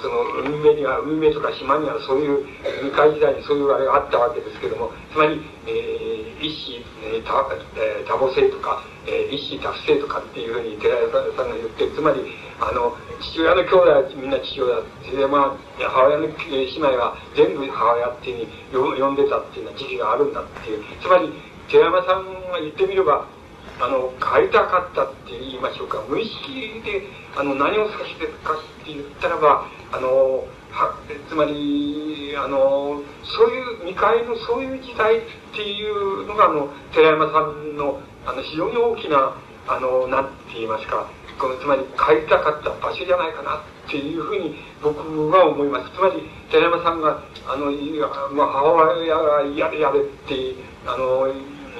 その海辺には海辺とか島にはそういう未開時代にそういうあれがあったわけですけどもつまり、えー、一子、えー、多母性とか、えー、一子多父性とかっていうふうに寺屋さんが言ってつまりあの父親の兄弟はみんな父親で、まあ、母親の姉妹は全部母親っていうふうに呼んでたっていうような時期があるんだっていう。つまり寺山さんが言ってみればあの変えたかったって言いましょうか無意識であの何を指してるかって言ったらばあのはつまりあのそういう未開のそういう時代っていうのがあの寺山さんのあの非常に大きなあのなんて言いますかこのつまり帰りたかった場所じゃないかなっていうふうに僕は思います。つまり寺山さんがあの、まあ、母親が嫌でやれってあの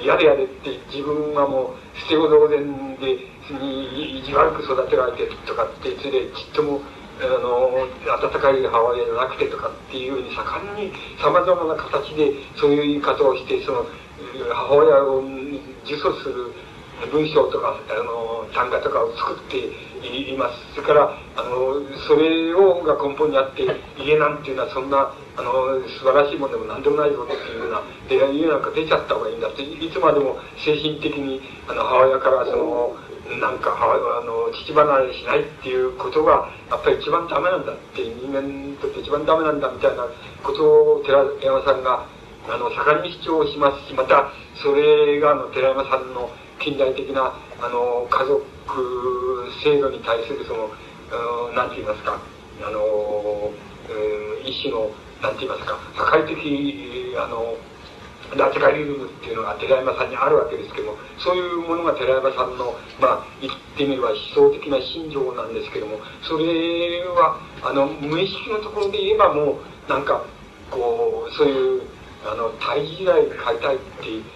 やれやれって自分はもう捨て子同然でに意地悪く育てられてとかってそれでちっともあの温かい母親じゃなくてとかっていうふうに盛んにさまざまな形でそういう言い方をしてその母親を呪詛する文章とかあの短歌とかを作っています。それからあのそれをが根本にあって家なんていうのはそんなあの素晴らしいものでも何でもないぞっていうようなで家なんか出ちゃった方がいいんだって。いつまでも精神的にあの母親からそのなんかあの父離れしないっていうことがやっぱり一番ダメなんだって人間にとって一番ダメなんだみたいなことを寺山さんがあの盛んに主張しますしまたそれがあの寺山さんの近代的なあの家族制度に対するその何て言いますかあの、えー、一種の何て言いますか破壊的あのラテカリズムっていうのが寺山さんにあるわけですけどもそういうものが寺山さんのまあ言ってみれば思想的な信条なんですけどもそれはあの無意識のところで言えばもうなんかこうそういうあの胎児時代に変えたいって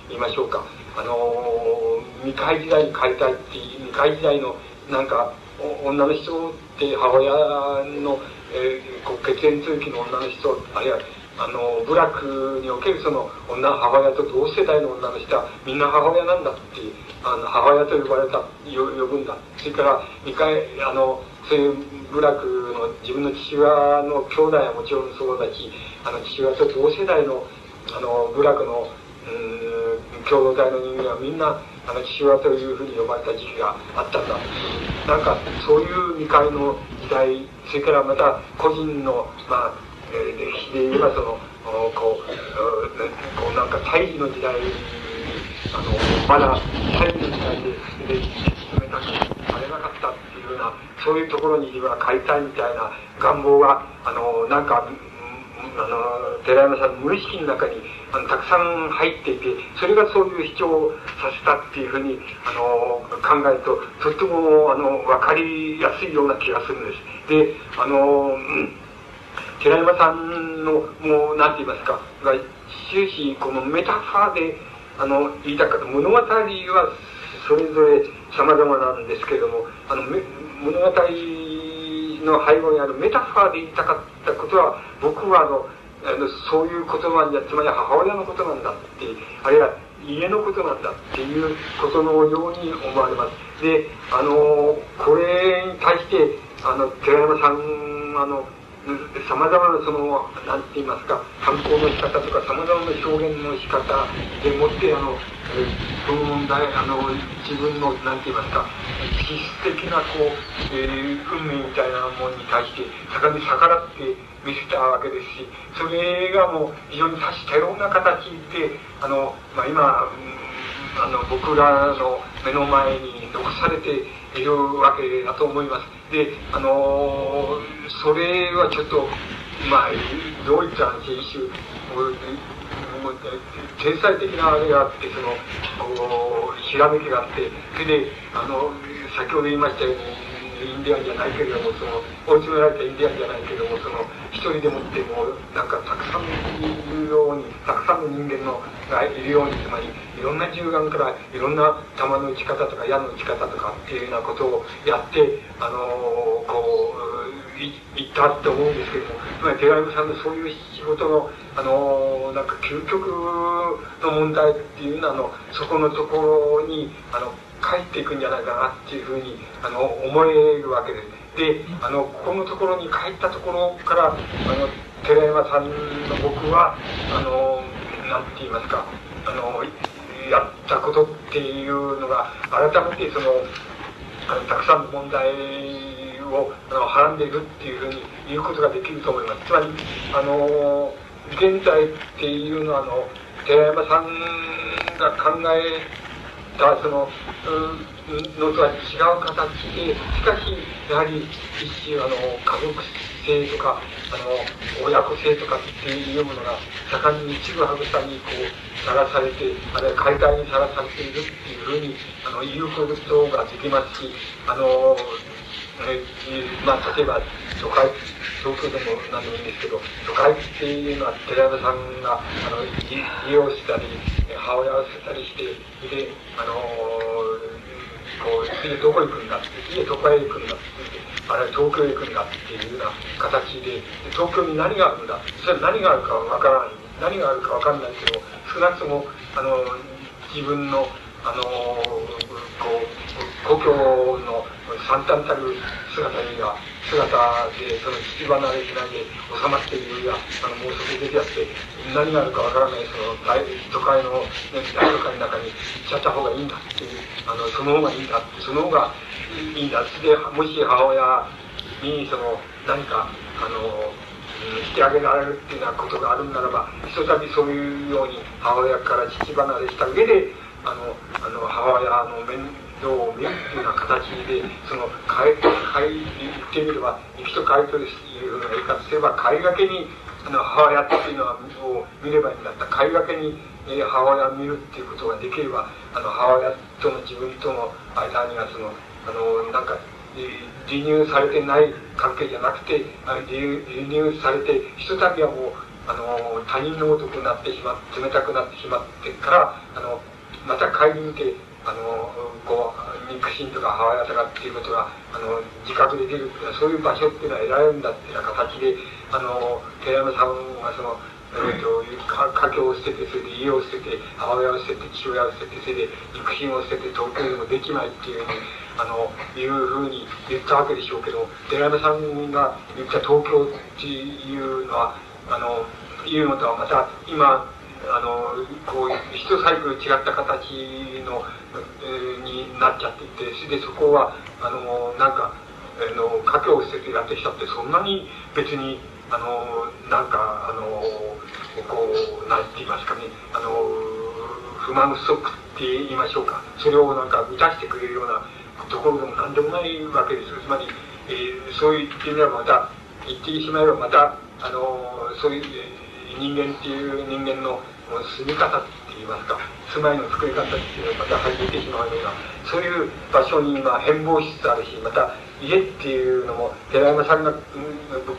言いましょうか。あの未開時代に変えたいって未開時代のなんか女の人って母親の、えー、血縁続きの女の人あるいはあの部落におけるその女母親と同世代の女の人はみんな母親なんだってあの母親と呼ばれた呼ぶんだ。それから2回あのそういう部落の自分の父親の兄弟はもちろんそうだしあの父親と同世代のあの部落のうん共同体の人間はみんなあの父親というふうに呼ばれた時期があったんだ。なんかそういう未開の時代それからまた個人のまあえ歴史で言えばそのこうこうなんか大義の時代あのまだ大義の時代でで進めたくされなかったっていうようなそういうところには帰りたいみたいな願望があのなんかあの寺山さんの無意識の中にあのたくさん入っていてそれがそういう主張をさせたっていうふうにあの考えるととってもあの分かりやすいような気がするんです。であの、寺山さんのもう何て言いますかが終始このメタファーであの言いたかった物語はそれぞれ様々なんですけれどもあの物語の背後にあるメタファーで言いたかったことは僕はあのあのそういうことなんだつまり母親のことなんだってあるいは家のことなんだっていうことのように思われます。であのこれに対してあの寺山さんあのさまざまなその何て言いますか観光の仕方とかさまざまな表現の仕方でもってあのその問題あの自分の何て言いますか実質的なこう、えー、運命みたいなものに対して盛んに逆らって見せたわけですしそれがもう非常に多種多様な形であの、まあ、今あの僕らの目の前に残されてるわけだと思います。で、あのそれはちょっと、まあ、どういった人、種、天才的なあれがあって、その、ひらめきがあって、それで、あの、先ほど言いましたように、インディアンじゃないけれども、その、追い詰められたインディアンじゃないけれども、その、一人でもってもう、なんかたくさんいるように、たくさんの人間のがいるように、つまり、いろんな銃眼からいろんな弾の打ち方とか矢の打ち方とかっていうようなことをやって、あのこう、いったと思うんですけれども、つまり寺山さんのそういう仕事の、あのなんか究極の問題っていうのは、あの、そこのところに、あの、帰っていくんじゃないかなっていうふうに、あの、思えるわけです。で、あの、ここのところに帰ったところから、あの、寺山さんの僕は、あの、なんて言いますか、あの、やったことっていうのが、改めてその、あのたくさんの問題をあのはらんでいるっていうふうに言うことができると思います。つまり、あの、現在っていうのは、あの、寺山さんが考えが、その、のとは違う形で、しかし、やはり一種、あの、家族性とか、あの、親子性とかっていうものが盛んに一部はぐさにこう、さらされて、あるいは解体にさらされているっていうふうに、あの、言うことができますし、あの、まあ、例えば、都会、東京でも何でもいいんですけど、都会っていうのは寺山さんが、あの、家をしたり、母親を捨てたりして、で、あのこう、次どこ行くんだって、次どこへ行くんだって、あれ東京へ行くんだっていうような形で、東京に何があるんだ、それは何があるかわからない。何があるかわかんないけど、少なくとも、あの、自分の、あの、こう、故郷の惨憺たる姿には、姿で、その父離れしないで収まっているや、あの、もうそこ出てやって、何があるかわからない、その、大都会の、ね、大都会の中に行っちゃった方がいいんだっていう、あの、その方がいいんだって、その方がいいんだって、で、もし母親に、その、何か、あの、してあげられるっていうようなことがあるならば、ひとたびそういうように母親から父離れした上で、あの、あの母親の面倒を見るっていうような形で、その、かい、かい、言ってみれば、生きと帰というような言い方すれば、帰りがけに、あの、母親っていうのは、を見ればいいんだった。帰りがけに、えー、母親を見るっていうことができれば、あの、母親との自分との間には、その、あの、なんか、離乳されてない関係じゃなくて、離乳されて、ひとたびはもう、あの、他人のごとくなってしまって、冷たくなってしまってから、あの、また帰り見て、あの、こう、肉親とか母親とかっていうことが、あの、自覚できるっていうのは、そういう場所っていうのは得られるんだっていうような形で、あの、寺山さんはその、えーと、家境を捨てて、それで家を捨てて、母親を捨てて、父親を捨てて、それで肉親を捨てて、東京でもできないっていうふうに、あの、いうふうに言ったわけでしょうけど、寺山さんが言った東京っていうのは、あの、いうのとはまた、今、あの、こう、一サイクル違った形の、えー、になっちゃっていて、それでそこは、あの、なんか、あの、家境を捨ててやってきたって、そんなに別に、あの、なんか、あの、こう、なんて言いますかね、あの、不満不足って言いましょうか。それをなんか満たしてくれるようなところでも何でもないわけです。つまり、えー、そう言ってみればまた、言ってしまえばまた、あの、そういう、え、人間っていう人間の住み方って言いますか、住まいの作り方っていうのがまた入ってしまうような、そういう場所に今変貌しつつあるし、また、家っていうのも寺山さんがぶっ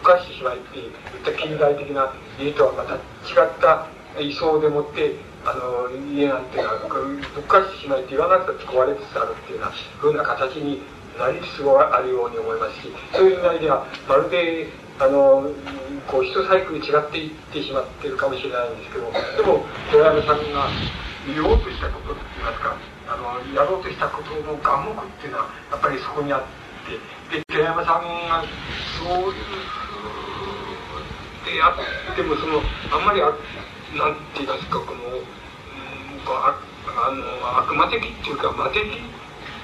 返してしまいっていった近代的な家とはまた違った位相でもってあの家なんていうのはぶっ返してしまいって言わなくて壊れつつあるっていうようなふうな形になりつつあるように思いますしそういう意味ではまるであのこう一サイクル違っていってしまってるかもしれないんですけどでも寺山さんが言おうとしたことって言いますかあのやろうとしたことの眼目っていうのはやっぱりそこにあって。で寺山さんがそういうであってもそのあんまりあなんて言いますかこの、うん、ああの悪魔的っていうか魔的っ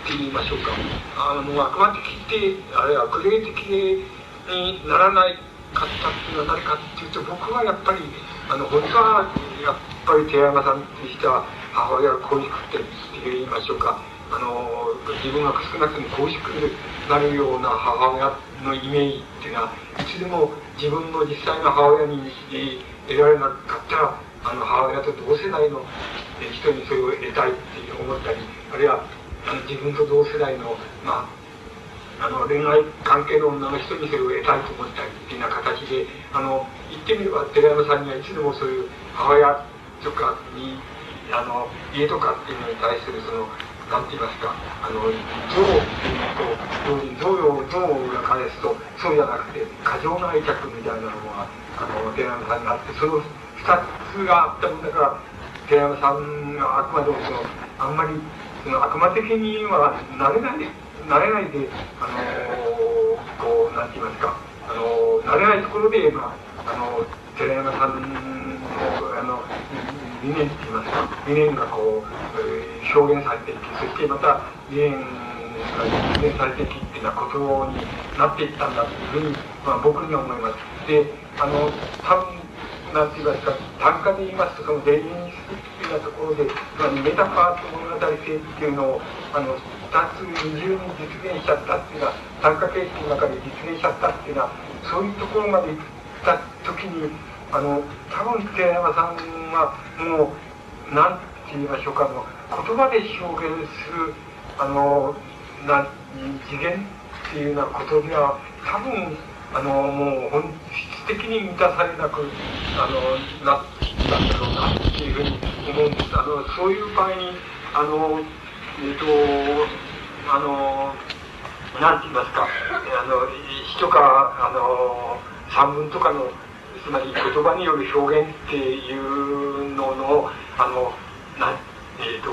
て言いましょうかあの悪魔的ってあれ悪霊的でにならないかったっていうのは何かっていうと僕はやっぱりあの本当はやっぱり寺山さんとしては母親が恋しくてって言いましょうか。あの自分が少なくとも恋しくなるような母親のイメージっていうのはいつでも自分の実際の母親に得られなかったらあの母親と同世代の人にそれを得たいって思ったりあるいはあの自分と同世代のまああの恋愛関係の女の人にそれを得たいと思ったりっていうような形であの言ってみれば寺山さんにはいつでもそういう母親とかにあの家とかっていうのに対するそのなんて言いますかあの像と像を像を裏返すとそうじゃなくて過剰な愛着みたいなのがあの寺山さんにあってその2つがあったもんだから寺山さんがあくまでもそのあんまりその悪魔的にはなれない慣れないで、あのー、こう、なんて言いますか、あのー、慣れないところで、まあ、あのー、寺山さんの、あの、理念って言いますか、理念がこう、えー、表現されていき、そしてまた理念が実現されていきっていうようなことになっていったんだというふうに、まあ、僕には思います。で、あの、多分、なんて言いますか、単価で言いますと、そのデイリーにするっていうようなところで、まあ、メタファーと物語性っていうのを、あの、つ二重に実現しちゃったっていうのは参加形式の中で実現しちゃったっていうのはそういうところまで行った時にあの多分寺山さんはもう何て言いましょうかの言葉で表現するあのな次元っていうようなことでは多分あのもう本質的に満たされなくあのなったんだろうなっていうふうに思うんです。あのそういう場合にあのえっ、と、あの、なんて言いますか、あの、詩とか、あの、散文とかの、つまり言葉による表現っていうのの、あの、なえっ、ー、と、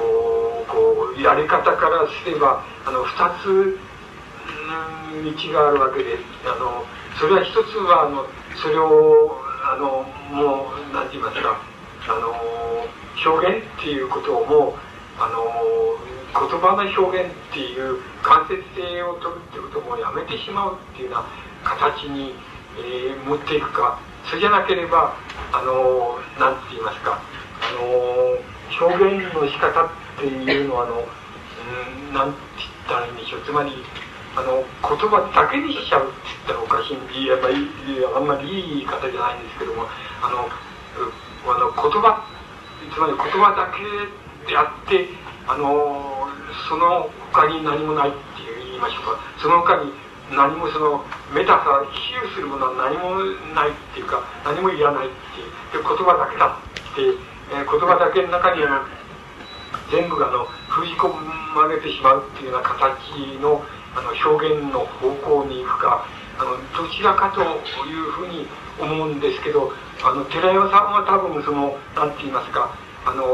こう、やり方からすれば、あの、二つ、道があるわけで、あの、それは一つは、あの、それを、あの、もう、なんて言いますか、あの、表現っていうことをもう、あの、言葉の表現っていう間接性を取るってこともやめてしまうっていうような形に、えー、持っていくか。それじゃなければあの何て言いますか。あの表現の仕方っていうのはあの何、て言ったらいいんでしょう。つまりあの言葉だけにしちゃうって言ったらおかしいんでやっぱりあんまりいい言い方じゃないんですけどもあのあの言葉つまり言葉だけであってあのその他に何もないっていう言いましょうか。その他に何もそのメタファー比喩するものは何もないっていうか何もいらないっていう言葉だけだって、えー、言葉だけの中にあの全部があの封じ込まれてしまうっていうような形のあの表現の方向に行くかあのどちらかというふうに思うんですけどあの寺山さんは多分その何て言いますかあの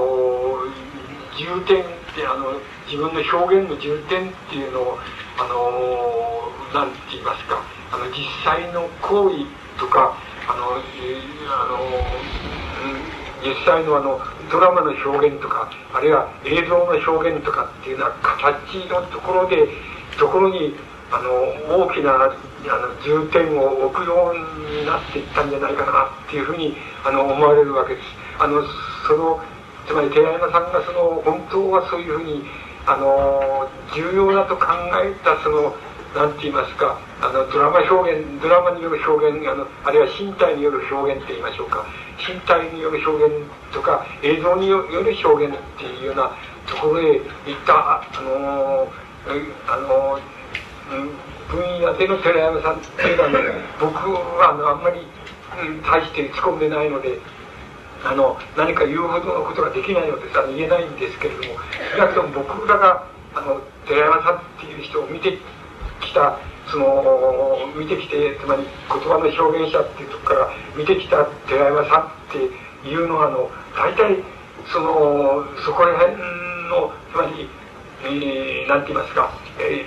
重点ってあの自分の表現の重点っていうのをあの何て言いますかあの実際の行為とかあの、あの、実際のあのドラマの表現とかあるいは映像の表現とかっていうような形のところでところにあの大きなあの重点を置くようになっていったんじゃないかなっていうふうにあの思われるわけです。あのそのつまり寺山さんがその本当はそういうふうにあの重要だと考えたその何て言いますかあのドラマ表現ドラマによる表現あのあるいは身体による表現って言いましょうか。身体による表現とか映像による表現っていうようなところへ行ったあのあの分野での寺山さんっていうのはね僕はあのあんまり、うん、大して打ち込んでないのであの何か言うほどのことができないのです。言えないんですけれどもだけども僕らがあの寺山さんっていう人を見てきたその見てきてつまり言葉の表現者っていうとこから見てきた寺山さんっていうのはあの大体そのそこら辺のつまり、えー、なんて言いますか、え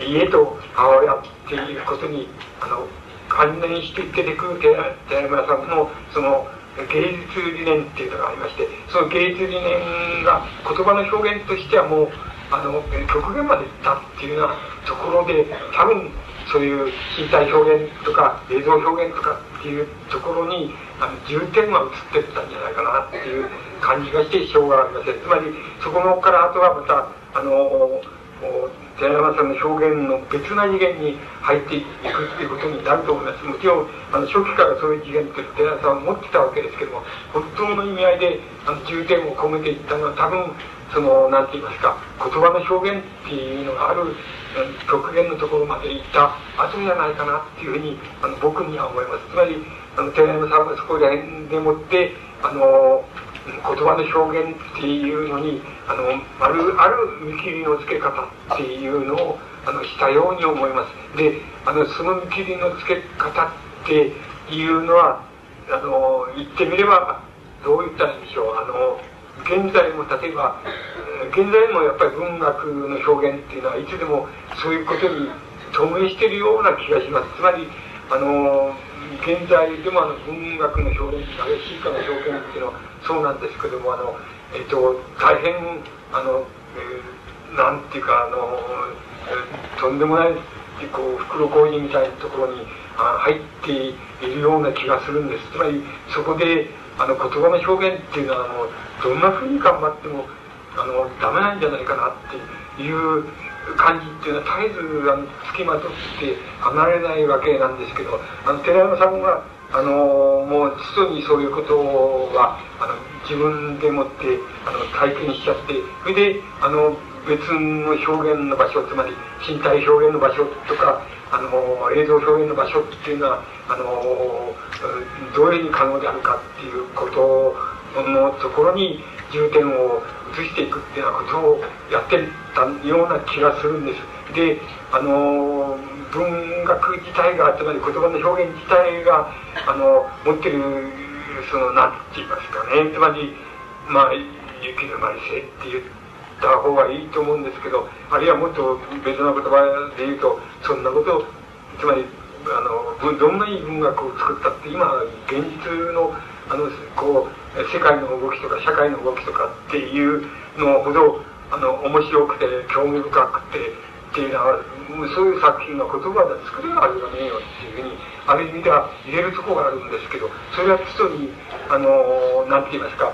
ー、家と母親っていうことにあの関連して出てくる寺山さんのその芸術理念っていうのがありましてその芸術理念が言葉の表現としてはもうあの極限までいったっていうようなところで多分そういう身体表現とか映像表現とかっていうところにあの重点が移ってったんじゃないかなっていう感じがしてしょうがありません。つまりそこのからあとはまたあの寺山さんの表現の別な次元に入っていくっていうことになると思います。もちろんあの初期からそういう次元って寺山さんは持ってたわけですけども本当の意味合いであの重点を込めていったのは多分その何て言いますか言葉の表現っていうのがある極限のところまで行った後じゃないかなっていうふうにあの僕には思います。つまりあの寺山さんはそこら辺でもってあの言葉の表現っていうのにあのあるある見切りのつけ方っていうのをあのしたように思います。であのその見切りのつけ方っていうのはあの言ってみればどう言ったんでしょう。あの現在も例えば現在もやっぱり文学の表現っていうのはいつでもそういうことに透明してるような気がします。つまりあの現在でもあの文学の表現あるいは詩歌の表現っていうのはそうなんですけどもあの、えっと、大変あの、えー、なんていうかあの、えー、とんでもないこう袋小路みたいなところにあ入っているような気がするんです。つまりそこであの言葉の表現っていうのはあのどんなふうに頑張ってもあのダメなんじゃないかなっていう感じっていうのは絶えずあの付きまとって離れないわけなんですけどあの寺山さんはあのもうすぐにそういうことはあの自分でもってあの体験しちゃってそれであの別の表現の場所つまり身体表現の場所とかあの映像表現の場所っていうのはあのどういうふうに可能であるかっていうことのところに重点を移していくっていうようなことをやってたような気がするんです。で、あの、文学自体が、つまり言葉の表現自体が、あの、持ってる、その、なんて言いますかね、つまり、まあ、雪のまりせって言った方がいいと思うんですけど、あるいはもっと別な言葉で言うと、そんなことつまり、あの、どんないい文学を作ったって、今、現実の、あの、こう、世界の動きとか社会の動きとかっていうのほど、あの、面白くて、興味深くて、っていうのは、そういう作品の言葉で作れるはずがねえよっていうふうに、ある意味では入れるところがあるんですけど、それは基礎に、あの、なんて言いますか、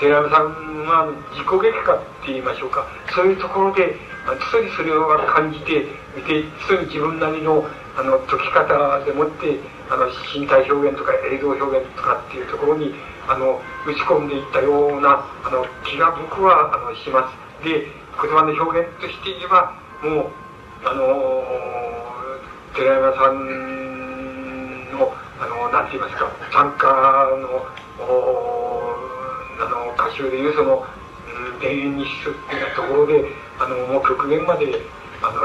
寺山さんは自己劇化って言いましょうか、そういうところで、基礎にそれを感じて、で、基礎に自分なりの、あの、解き方でもって、あの身体表現とか映像表現とかっていうところにあの打ち込んでいったようなあの気が僕はあのします。で言葉の表現として言えばもうあの寺山さんのあのなんて言いますか参加のあの歌集でいうその「田園日誌」っていうところであのもう極限まであの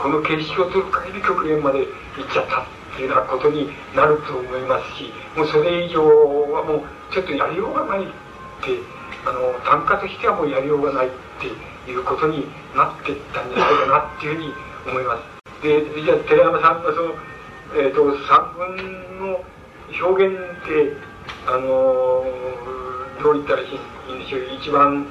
この形式を取る限り極限まで行っちゃったっていうようなことになると思いますしもうそれ以上はもうちょっとやりようがないってあの単価としてはもうやりようがないっていうことになっていったんじゃないかなっていうふうに思います。でじゃあ寺山さんがその、えーと、散文の表現ってあのどう言ったらいいんでしょう一番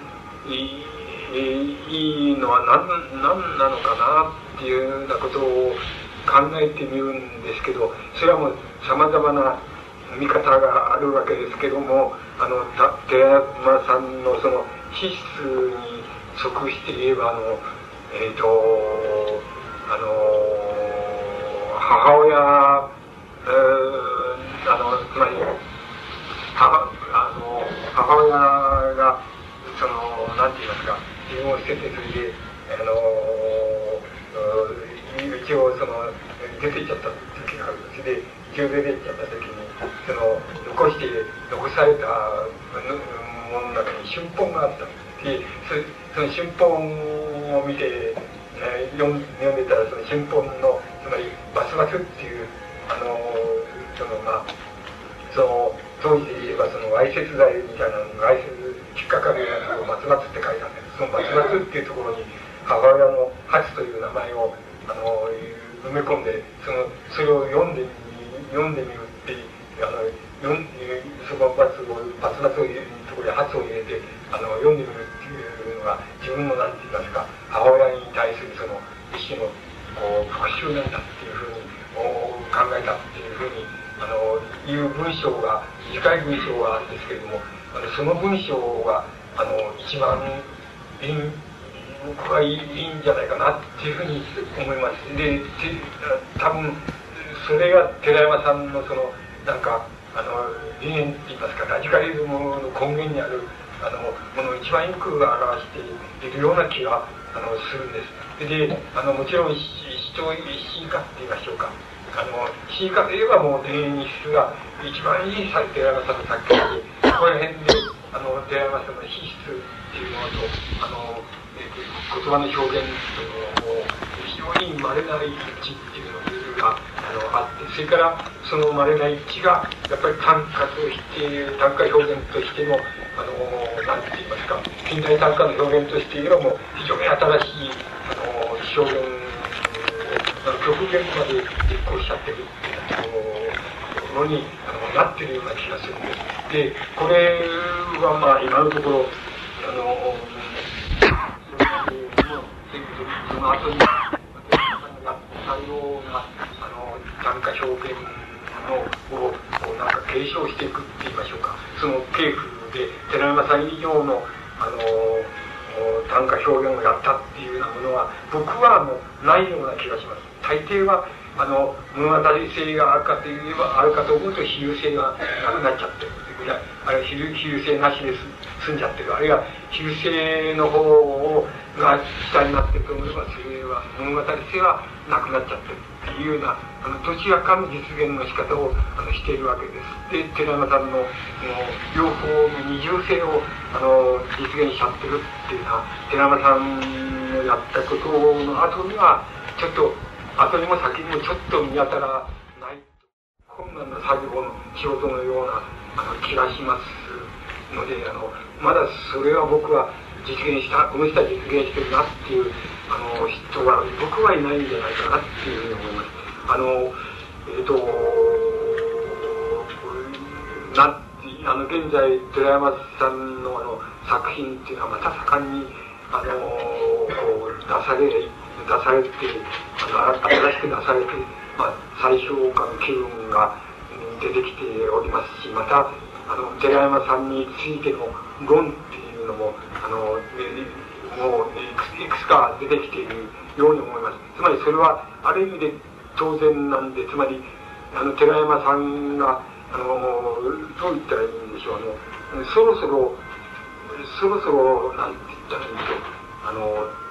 いいいいのは何何なのかなっていうようなことを考えてみるんですけどそれはもうさまざまな見方があるわけですけどもあの寺山さんのその資質に即して言えばあのえっ、ー、とあの母親、えー、あのつまり母あの母親がそのなんて言いますか自分を捨ててそれであの一応その出ていっちゃった時があるそれで一応出ていっちゃった時にその残して残されたものの中に春本があった。でその春本を見て、読んでたらその春本のつまりバスバスっていうあのそのまあその当時で言えばそのわいせつ罪みたいなのわいせつ引っかかるようなところバツバツって書いてあるんですそのバツバツっていうところに母親のハツという名前をあの埋め込んでそのそれを読んで読んでみるあの読んそこバツをバツバツを入れるところに発を入れてあの読んでみるっていうのが自分の何て言いますか母親に対するその一種のこう復讐なんだっていうふうに考えたっていうふうにあのいう文章が短い文章があるんですけれどもあのその文章があの一番いい僕はいいいいんじゃないかなっていうふうに思います。で多分それが寺山さんのそのなんかあの理念って言いますかラジカリズムの根源にあるあのものを一番よく表しているような気があのするんです。であのもちろん主張詩歌って言いましょうかあの詩歌といえばもう田園日数が一番いい寺山さんの作品でこの辺であの寺山さんの資質っていうものとあの、えー、言葉の表現というのを非常に稀な一致っていうのがあのあってそれからその稀な一致がやっぱり短歌として短歌表現としてのあのなんて言いますか近代短歌の表現としていえばも非常に新しいあの表現極限まで実行しちゃってるっていうのにあのなってるような気がするんです。で、これはまあ今のところ、あの、その後に、やった参加、表現のを、なんか継承していくって言いましょうか。その系譜で、寺山さん以上の、あの、短歌表現をやったっていうようなものは、僕はもうないような気がします。大抵はあの物語性があるかといえばあるかと思うと比喩性がなくなっちゃってる。あるいは比喩性なしで済んじゃってる。あるいは比喩性の方をが主体になってると思えばそれは物語性はなくなっちゃってるっていうようなあのどちらかの実現の仕方をあのしているわけです。で寺山さんの両方の二重性をあの実現しちゃってるっていうのは寺山さんのやったことの後にはちょっと後にも先にもちょっと見当たらない困難な作業の仕事のようなあの気がしますのであのまだそれは僕は実現したこの人は実現してるなっていうあの人は僕はいないんじゃないかなっていうふうに思います。あのえっ、ー、となあの現在寺山さんのあの作品っていうのはまた盛んにあのこう出され出されてあの新しく出されて、まあ、最小化の機運が出てきておりますしまたあの寺山さんについての論っていうのもあのもういくつか出てきているように思いますつまりそれはある意味で当然なんでつまりあの寺山さんがあのどう言ったらいいんでしょうあのそろそろそろそろなんて言ったらいいんでしょうあの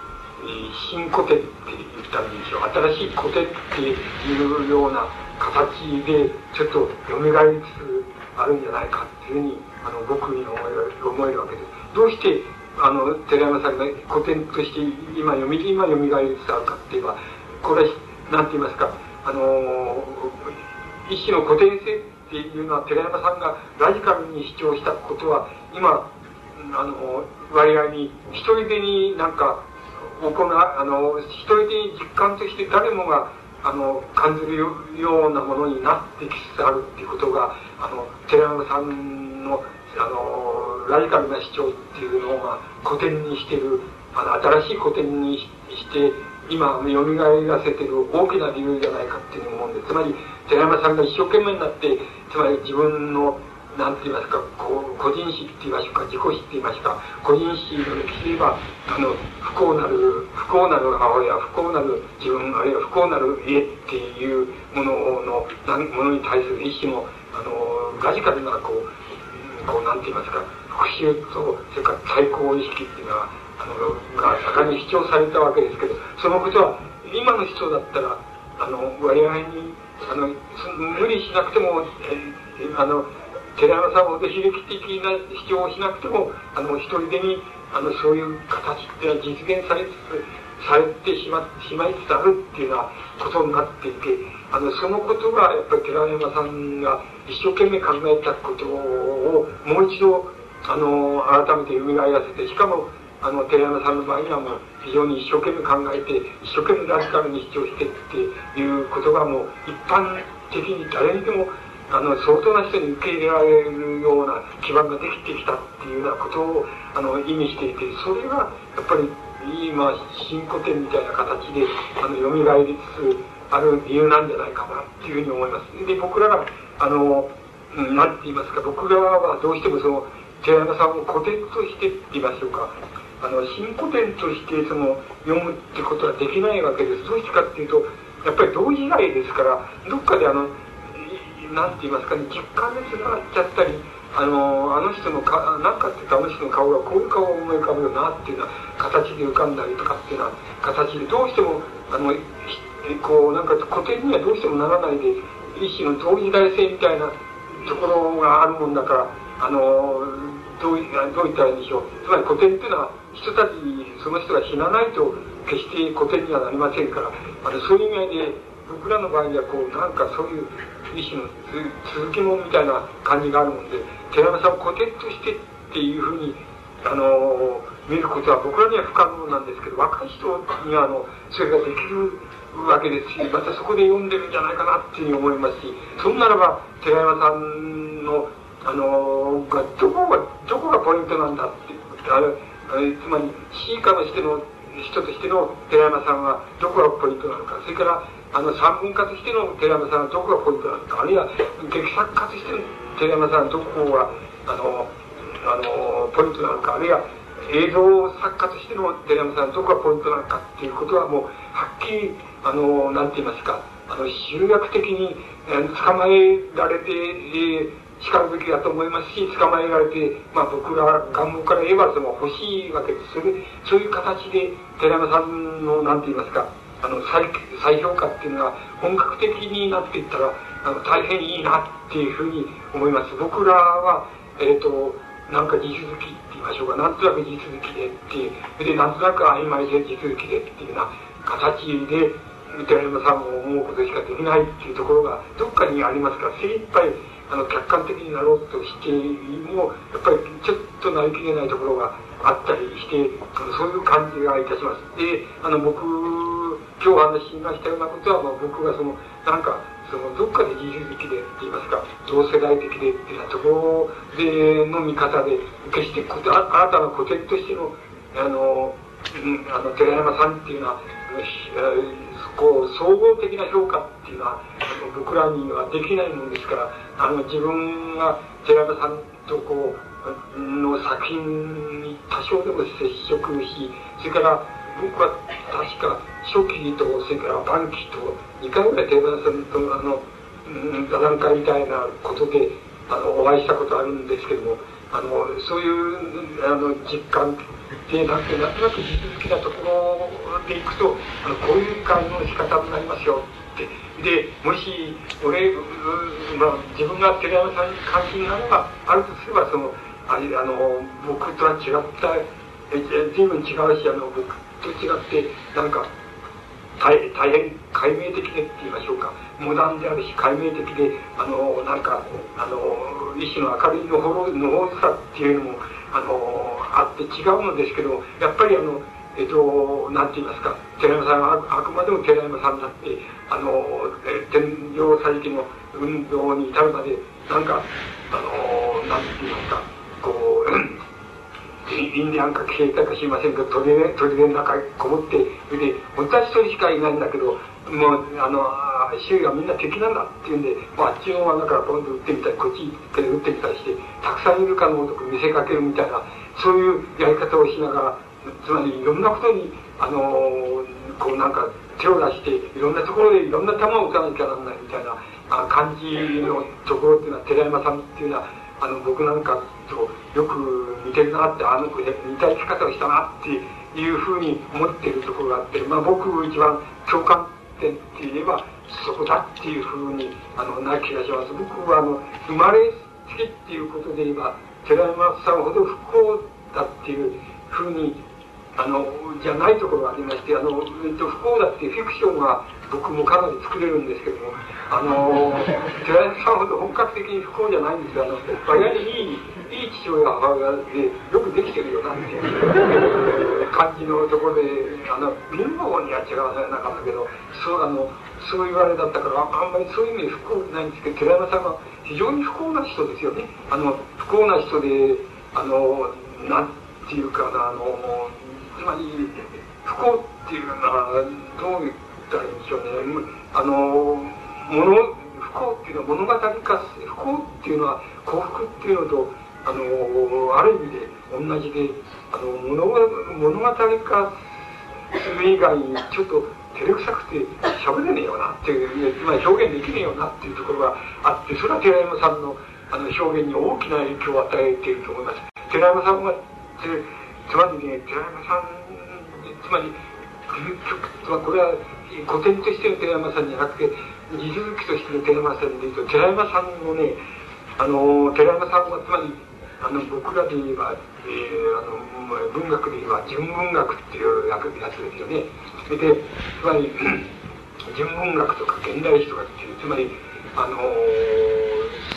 新古典って言ったらいいでしょう新しい古典っていうような形でちょっと蘇りつつあるんじゃないかっていうふうにあの僕に思えるわけです。どうしてあの寺山さんが古典として今読み今蘇りつつあるかって言えばこれは何て言いますかあの一種の古典性っていうのは寺山さんがラジカルに主張したことは今あの割合に一人でになんか行う、あの、一人で実感として誰もが、あの、感じるようなものになってきつつあるっていうことが、あの、寺山さんの、あの、ラジカルな主張っていうのを、古典にしてる、あの、新しい古典にして、今、蘇らせてる大きな理由じゃないかっていうふうに思うんで、つまり、寺山さんが一生懸命になって、つまり自分のなんて言いますか、こう個人史って言いましょうか、自己史って言いますか、個人史の歴史で言えば、あの、不幸なる、不幸なる母親、不幸なる自分、あるいは不幸なる家っていうものの、ものに対する意思も、あの、ラジカルな、こう、こう、なんて言いますか、復讐と、それから最高意識っていうのは、あの、が盛んに主張されたわけですけど、そのことは、今の人だったら、あの、我々に、あの、無理しなくても、えあの、寺山さんほど悲劇的な主張をしなくても、あの、一人でに、あの、そういう形っていうのは実現されつつ、されてしましまいつつあるっていうようなことになっていて、あの、そのことが、やっぱり寺山さんが一生懸命考えたことを、もう一度、あの、改めて蘇らせて、しかも、あの、寺山さんの場合にはもう、非常に一生懸命考えて、一生懸命ラジカルに主張してっていうことがもう、一般的に誰にでもあの相当な人に受け入れられるような基盤ができてきたっていうようなことをあの意味していてそれがやっぱり今新古典みたいな形であの蘇りつつある理由なんじゃないかなっていうふうに思います。で、僕らが、あの、なんて言いますか、僕らはどうしてもその、寺山さんを古典としてって言いましょうか、あの、新古典としてその、読むってことはできないわけです。どうしてかっていうと、やっぱり同時代ですから、どっかであの、なんて言いますかね、実感でつながっちゃったり、あの、あの人のか、なんかってあの人の顔がこういう顔を思い浮かぶよなっていうような形で浮かんだりとかっていうような形で、どうしても、あの、こう、なんか古典にはどうしてもならないで、一種の同時代性みたいなところがあるもんだから、あの、どうどう言ったらいいんでしょう。つまり古典っていうのは、人たち、その人が死なないと、決して古典にはなりませんから、あのそういう意味合いで、僕らの場合には、こう、なんかそういう一種の続きもみたいな感じがあるもん。で、寺山さん。を古典としてっていうふうに、あの、見ることは僕らには不可能なん。ですけど、若い人には、あの、それができるわけですし、またそこで読ん。でるん。じゃないかなっていうふうに思いますし、そん。ならば、寺山さん。の、あの、が、どこが、どこがポイントなん。だって、あれ、つまり、詩歌のしての、人としての寺山さん。はどこがポイントなのか、それから、あの、三文化としての寺山さんはどこがポイントなのか、あるいは、劇作家としての寺山さんはどこが、あの、あの、ポイントなのか、あるいは、映像作家としての寺山さんはどこがポイントなのかっていうことはもう、はっきり、あの、なんて言いますか、あの、集約的に、えー、捕まえられて、えー、しかるべきだと思いますし、捕まえられて、まあ僕ら願望から言えばその欲しいわけです。それそういう形で寺山さんの、なんて言いますか、あの再再評価っていうのが本格的になっていったらあの大変いいなっていうふうに思います。僕らはえっ、ー、となんか地続きって言いましょうかなんとなく地続きでっていうでなんとなく曖昧で地続きでっていうような形で寺山さんも思うことしかできないっていうところがどっかにありますから精一杯あの客観的になろうとしてもやっぱりちょっとなりきれないところがあったりしてそういう感じがいたします。であの僕今日話しましたようなことは、まあ、僕がそのなんかそのどっかで自主的でって言いますか同世代的でっていうようなところでの見方で決して新たな古典としてのあの、うん、あの寺山さんっていうのはこう総合的な評価っていうのは僕らにはできないもんですからあの自分が寺山さんとこうの作品に多少でも接触しそれから僕は確か初期とそれから晩期と2回ぐらい寺田さんとあのうん座談会みたいなことであのお会いしたことあるんですけどもあのそういうあの実感でなんてなんとなく地続きなところでいくとあのこういう感の仕方になりますよって。でもし俺、まあ、自分が寺山さんに関心があればあるとすればそのあの僕とは違った随分違うしあの僕と違ってなんか大大変解明的でって言いましょうか。モダンであるし解明的であのなんかあの一種の明るいのほろのほろさっていうのもあのあって違うのですけどやっぱりあのえっと、なんて言いますか、寺山さんはあくまでも寺山さんだって、あの、天井再起の運動に至るまで、なんか、あの、なんて言いますか、こう、インディアンか消えたか知りませんけど、鳥で、鳥の中にこもって、それで、本当は一人しかいないんだけど、もう、あの、周囲がみんな敵なんだっていうんで、もうあっちの罠からポンと撃ってみたり、こっちから撃ってみたりして、たくさんいるかのごとく見せかけるみたいな、そういうやり方をしながら、つまりいろんなことに、あの、こうなんか手を出して、いろんなところでいろんな球を打たなきゃならないみたいな感じのところっていうのは、寺山さんっていうのは、あの僕なんかとよく似てるなってあの子似た生き方をしたなっていうふうに思っているところがあって、まあ、僕一番共感点って言えばそこだっていうふうにあのな気がします。僕はあの生まれつきっていうことで言えば寺山さんほど不幸だっていうふうにあのじゃないところがありましてあの、えっと、不幸だっていうフィクションが僕もかなり作れるんですけどもあの寺山さんほど本格的に不幸じゃないんですがあの割合にいいいい父親母親でよくできてるよなっていう。感じのところであの貧乏には違わなかったけどそうあのそう言われだったからあんまりそういう意味で不幸ないんですけど寺山さんは非常に不幸な人ですよね。あの不幸な人であのなんていうかなあのつまり不幸っていうのはどういうったらいいんでしょうね。あの、もの、不幸っていうのは物語化、不幸っていうのは幸福っていうのと、あの、ある意味で同じで、あの、物物語化する以外にちょっと照れくさくて喋れねえよなっていう、つまり表現できねえよなっていうところがあって、それは寺山さんのあの表現に大きな影響を与えていると思います。寺山さんは、つまりね、寺山さん、つまり、つまりこれは古典としての寺山さんじゃなくて、地続きとしての寺山さんでいうと、寺山さんのね、あの、寺山さんはつまり、あの、僕らで言えば、えー、あの、文学で言えば、純文学っていうやつですよね。それで、つまり、[CLEARS THROAT] 純文学とか現代史とかっていう、つまり、あの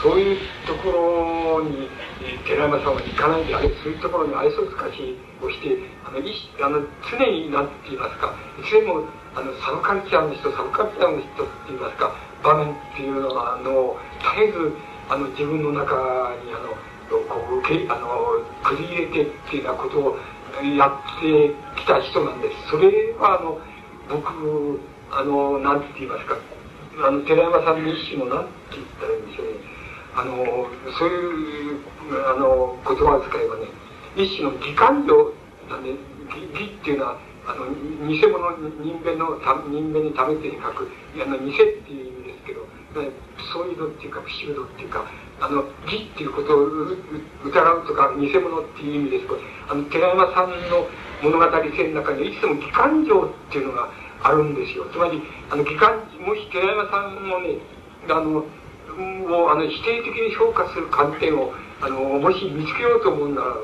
そういうところに寺山さんは行かないであれそういうところに愛想尽かしをしてあのいあの常に何て言いますかいつでもあのサブカルチャーの人サブカルチャーの人って言いますか場面っていうのはあの絶えずあの自分の中にあのこう受けあの繰り入れてっていうようなことをやってきた人なんです。それはあの僕あの何て言いますかあの寺山さんの一種の何て言ったらいいんでしょうね。あのそういうあの言葉を使えばね一種の義感情なんで義っていうのはあの偽物人間の人間に食べて書くあの偽っていう意味ですけどそういうのっていうか不思議度っていうかあの義っていうことを疑うとか偽物っていう意味ですとあの寺山さんの物語性の中にいつも義感情っていうのがあるんですよ。つまり、あの、機関、もし寺山さんもね、あの、をあの否定的に評価する観点をあのもし見つけようと思うならね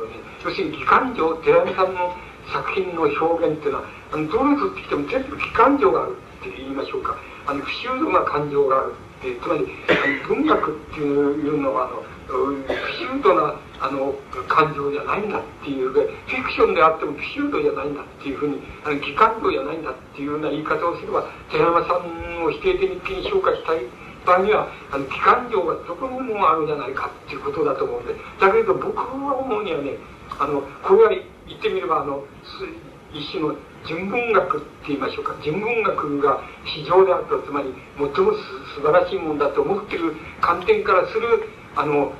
要するに機関情寺山さんの作品の表現っていうのはあのどれ取ってきても全部機関情があるって言いましょうか。あの不修道な感情があるってつまりあの文学っていうのはあの不修道なあの感情じゃないんだっていうフィクションであっても不修道じゃないんだっていうふうにあの義感情じゃないんだっていうような言い方をすれば寺山さんを否定的に評価したい場合にはあの機関情がどこにもあるんじゃないかっていうことだと思うんでだけど僕は思うにはねあのこれは言ってみればあの一種の純文学って言いましょうか。純文学が市場であるとつまり最も素晴らしいものだと思ってる観点からするあの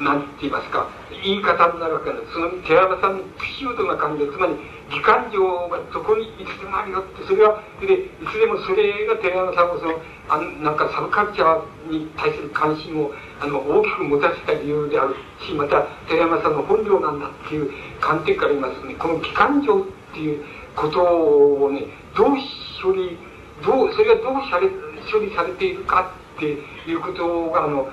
何て言いますか。言い方になるわけです。その寺山さんの不修道な感じでつまり義感情がそこにいつでもあるよってそれはでいつでもそれが寺山さんをそのあなんかサブカルチャーに対する関心をあの大きく持たせた理由であるしまた寺山さんの本領なんだっていう観点から言いますとねこの義感情っていうことをねどう処理どうそれがどうされ処理されているかっていうことがあの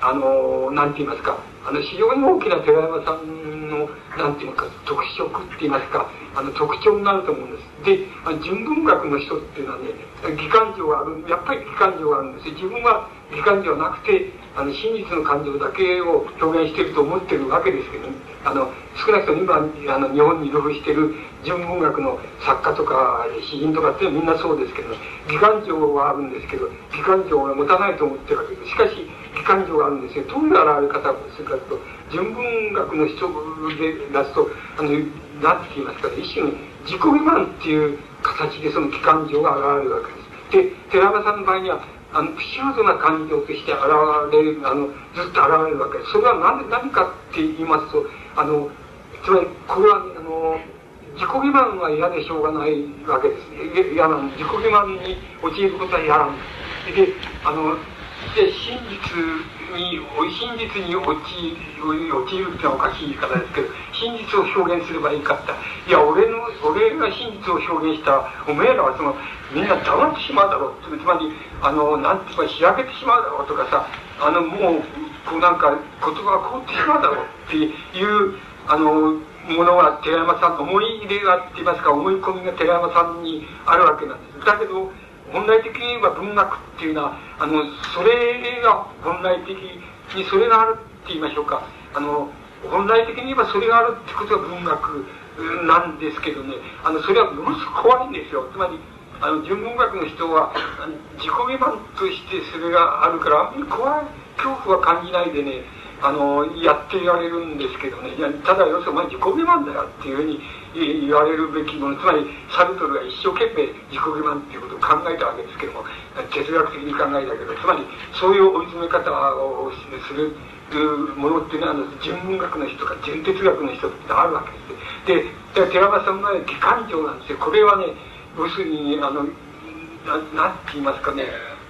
あのなんて言いますかあの非常に大きな寺山さんのなんて言いますか特色って言いますかあの特徴になると思うんです。で純文学の人っていうのはね義感情があるやっぱり義感情があるんです自分は義感情なくてあの真実の感情だけを表現していると思ってるわけですけど、ね、あの少なくとも今あの日本に流布している純文学の作家とか詩人とかってみんなそうですけど義感情はあるんですけど義感情は持たないと思ってるわけです。しかし義感情があるんですよ。どういう現れ方をするかというと純文学の人で出すとあの何て言いますかね一種の自己欺瞞っていう形でその義感情が現れるわけです。で寺山さんの場合にはあの不修道な感情として現れるあのずっと現れるわけです。それは何何かって言いますとあのつまりこれはあの自己欺瞞は嫌でしょうがないわけです。嫌な自己欺瞞に陥ることは嫌なんですであので真実に真実に陥陥るってのはおかしい言い方ですけど真実を表現すればいいかっていや俺の俺が真実を表現したらおめえらはそのみんな黙ってしまうだろうつまりあのなんていうかしらけてしまうだろうとかさあのもうこうなんか言葉が凍ってしまうだろうっていうあのものが寺山さんの思い入れがって言いますか思い込みが寺山さんにあるわけなんです。だけど本来的に言えば文学っていうのはあのそれが本来的にそれがあるって言いましょうか。あの本来的に言えばそれがあるってことが文学なんですけどね。あのそれはものすごく怖いんですよ。つまりあの純文学の人は自己欺瞞としてそれがあるからあんまり怖い恐怖は感じないでねあのやっていられるんですけどね。ただ要するに自己欺瞞だよっていうふうに言われるべきものつまりサルトルが一生懸命自己欺瞞っていうことを考えたわけですけども哲学的に考えたけどつまりそういう追い詰め方をするものっていうのは純文学の人とか純哲学の人ってあるわけですで寺間さんの機関情なんですよこれはね要するにあのななんて言いますかね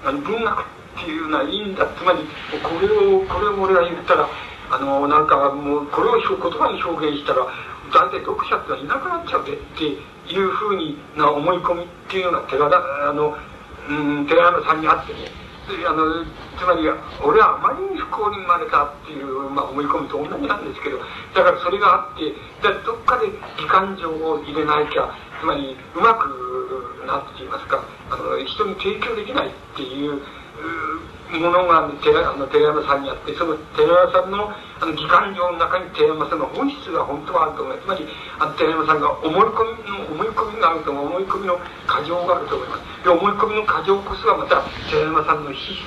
あの文学っていうのはいいんだつまりこれをこれを俺が言ったらあのなんかもうこれを言葉に表現したら大体読者ってはいなくなっちゃうでっていうふうにな思い込みっていうのが寺田あの、うん、寺山さんにあってね。あのつまり俺はあまりに不幸に生まれたっていう、まあ、思い込みと同じなんですけどだからそれがあってだどっかで時間情を入れなきゃつまりうまくなんて言いますかあの人に提供できないっていうものが寺あの寺山さんにあってその寺山さんのあの議官状の中に寺山さんの本質が本当はあると思います。つまりあの寺山さんが思い込みの思い込みがあると思い込みの過剰があると思います。で思い込みの過剰こそがまた寺山さんの資質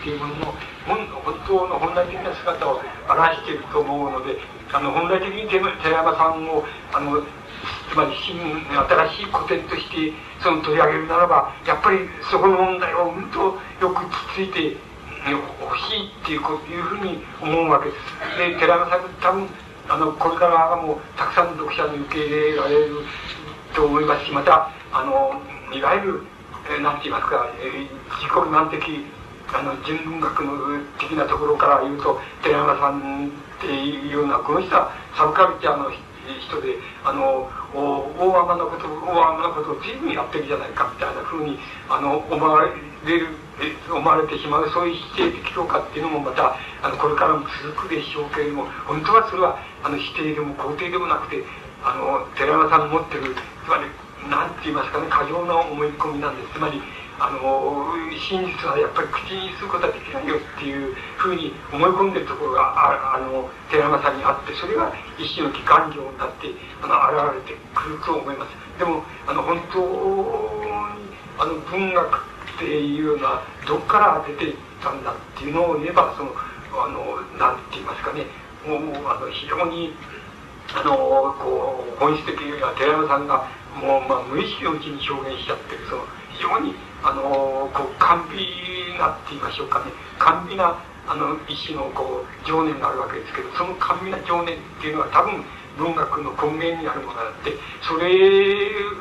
っていうものの本当の本来的な姿を表していると思うのであの本来的に寺山さんをあのつまり新新しい古典としてその取り上げるならばやっぱりそこの問題をうんとよくつついて欲しいっていういうふうに思うわけです。で寺山さん多分あのこれからもうたくさんの読者に受け入れられると思いますしまたあのいわゆる、えー、なんて言いますか、えー、自己満的あの純文学の的なところから言うと寺山さんっていうようなこの人はサブカルチャーの人人であの大雨のこと大雨のことを随分やってるじゃないかみたいなふうにあの思われる思われてしまうそういう否定的評価っていうのもまたあのこれからも続くでしょうけれども本当はそれはあの否定でも肯定でもなくてあの寺山さんの持ってるつまり何て言いますかね過剰な思い込みなんです。つまりあの真実はやっぱり口にすることはできないよっていうふうに思い込んでるところがああの寺山さんにあってそれが一種の機関情になってあの現れてくると思いますでもあの本当にあの文学っていうのはどっから出ていったんだっていうのを言えばそのあのなんて言いますかね。もうあの非常にあのこう本質的には寺山さんがもう、まあ、無意識のうちに表現しちゃってるその非常にあのこう甘美なって言いましょうかね。甘美なあの一種のこう情念があるわけですけどその甘美な情念っていうのは多分文学の根源にあるものであってそれ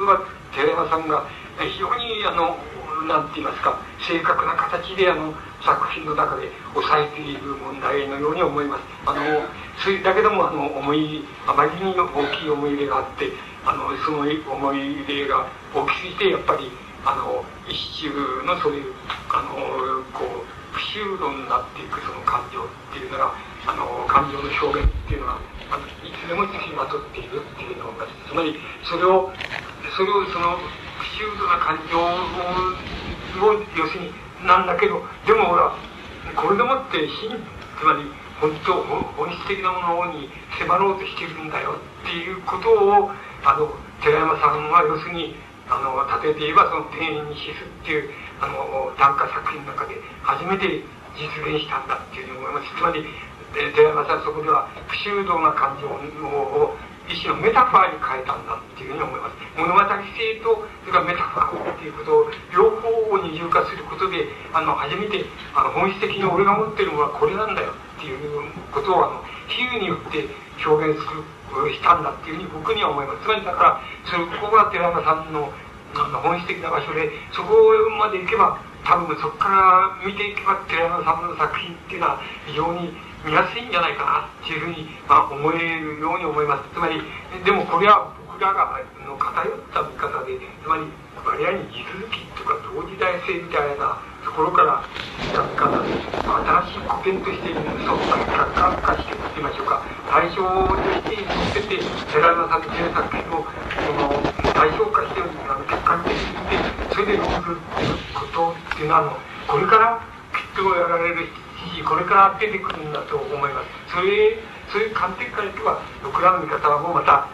は寺山さんが非常にあのなんて言いますか正確な形であの作品の中で抑えている問題のように思います。あのそれだけどもあの思いあまりに大きい思い入れがあってあのその思い入れが大きすぎてやっぱりあの一種のそういうあのこう不修道になっていくその感情っていうのがあの感情の表現っていうのはあのいつでもつきまとっているっていうのがつまりそれをそれをその不修道な感情を要するになんだけどでもほらこれでもって真つまり本当本質的なものに迫ろうとしてるんだよっていうことをあの寺山さんは要するにあの例えて言えばその「天に死す」っていうあの短歌作品の中で初めて実現したんだっていうふうに思いますつまり寺山さんそこでは不修道な感情を一種のメタファーに変えたんだっていうふうに思います物語性とそれからメタファーっていうことを両方を二重化することであの初めてあの本質的に俺が持ってるものはこれなんだよっていうことをあの比喩によって表現するしたんだっていうふうに僕には思いますつまりだからそここが寺山さんの本質的な場所でそこまで行けば多分そこから見ていけば寺山さんの作品っていうのは非常に見やすいんじゃないかなっていうふうに、まあ、思えるように思いますつまりでもこれは僕らがの偏った見方でつまり割合に地続きとか同時代性みたいなところから学科が新しい古典としてそう客観化していきましょうか。対象として乗せて寺山さんの作品をその対象化してあの客観的に見てそれで論ずるっていうことっていうのはこれからきっとやられるしこれから出てくるんだと思います。それそういう観点から言えば僕らの見方はもうまた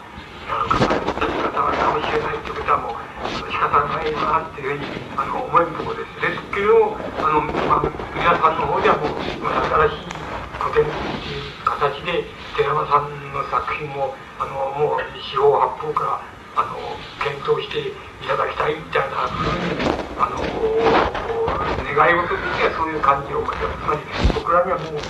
方はかもしれないということはもう仕方ないなっていうふうにあの思えるところですですけどあの、まあ、皆さんの方ではもう新しい古典っていう形で寺山さんの作品もあのもう四方八方からあの検討していただきたいみたいなふうにあの願い事としてはそういう感じをつまり僕らにはもう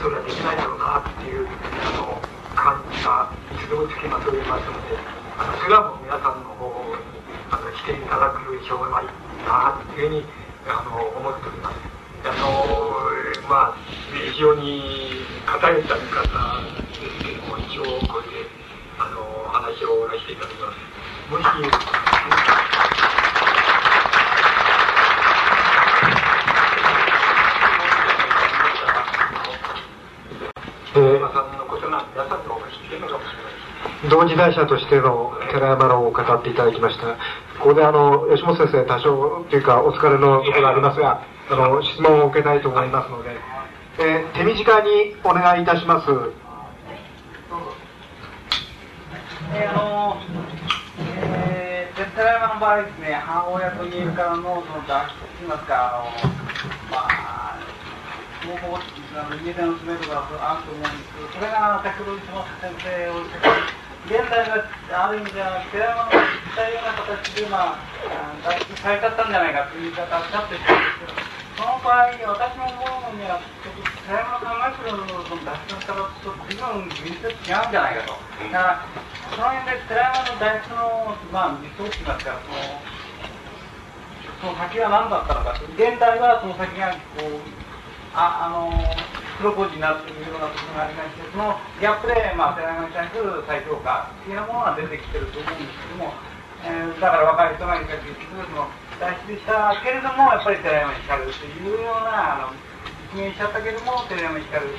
それはできないだろうなっていうあの感じがいつでもつきまといますのであのそれはもう皆さんの方にあのしていただくしょうがないなっていうふうにあの思っております。あのまあ非常に偏った見方ですけども一応これであの話を終わらせていただきます。もしえー同時代者としての寺山論を語っていただきました。ここであの、吉本先生多少というかお疲れのところがありますが、あの、質問を受けたいと思いますので、えー、手短にお願いいたします。えー、あのえー、寺山の場合ですね、母親と家からのその脱出といいますか、あのまあ、もうあの家での詰めとかあると思うんですけど、それが先ほど石本先生を現代がある意味では寺山の実際ような形で、まあ、脱出されちゃったんじゃないかという言い方をおっしゃってるんですけど、その場合、私も思うのには、寺山の考えてるその脱出の仕方と随分現実違うんじゃないかと。だから、その辺で寺山の脱出の、まあ、理想といいますか、その、その先は何だったのかと。現代はその先が、こう、あ、あの、黒工事になっているようなことがありまして、そのギャップで、まあ、寺山に対する再評価というようなものが出てきてると思うんですけども、えー、だから若い人がいた結局その脱出したけれども、やっぱり寺山に光るというような、あの、実現しちゃったけれども、寺山に光る。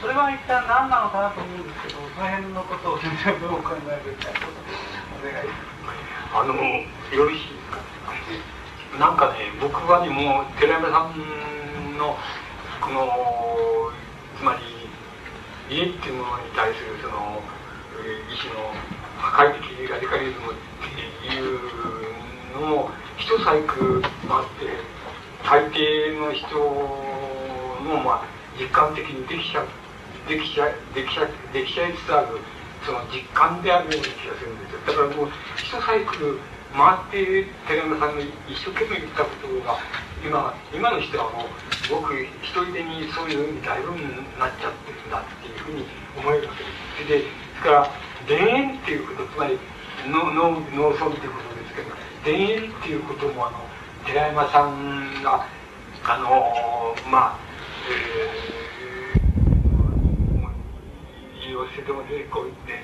それは一体何なのかなと思うんですけど、その辺のことを先生どうお考えですかお願いします。あの、よろしいですか？なんかね、僕はね、もう、寺山さんの、このつまり家っていうものに対するその意志の破壊的ラディカリズムっていうのも一サイクルあって大抵の人のまあ実感的にできちゃできちゃできちゃできちゃいつつあるその実感であるような気がするんですよだからもう一サイクル回って寺山さんの一生懸命言ったことが今今の人はもうすごく一人でにそういうふうにだいぶなっちゃってるんだっていうふうに思えるわけです。でですから田園っていうことつまり農農農村っていうことですけど田園っていうこともあの寺山さんがあのまあ、えー、利用してでも出てこいって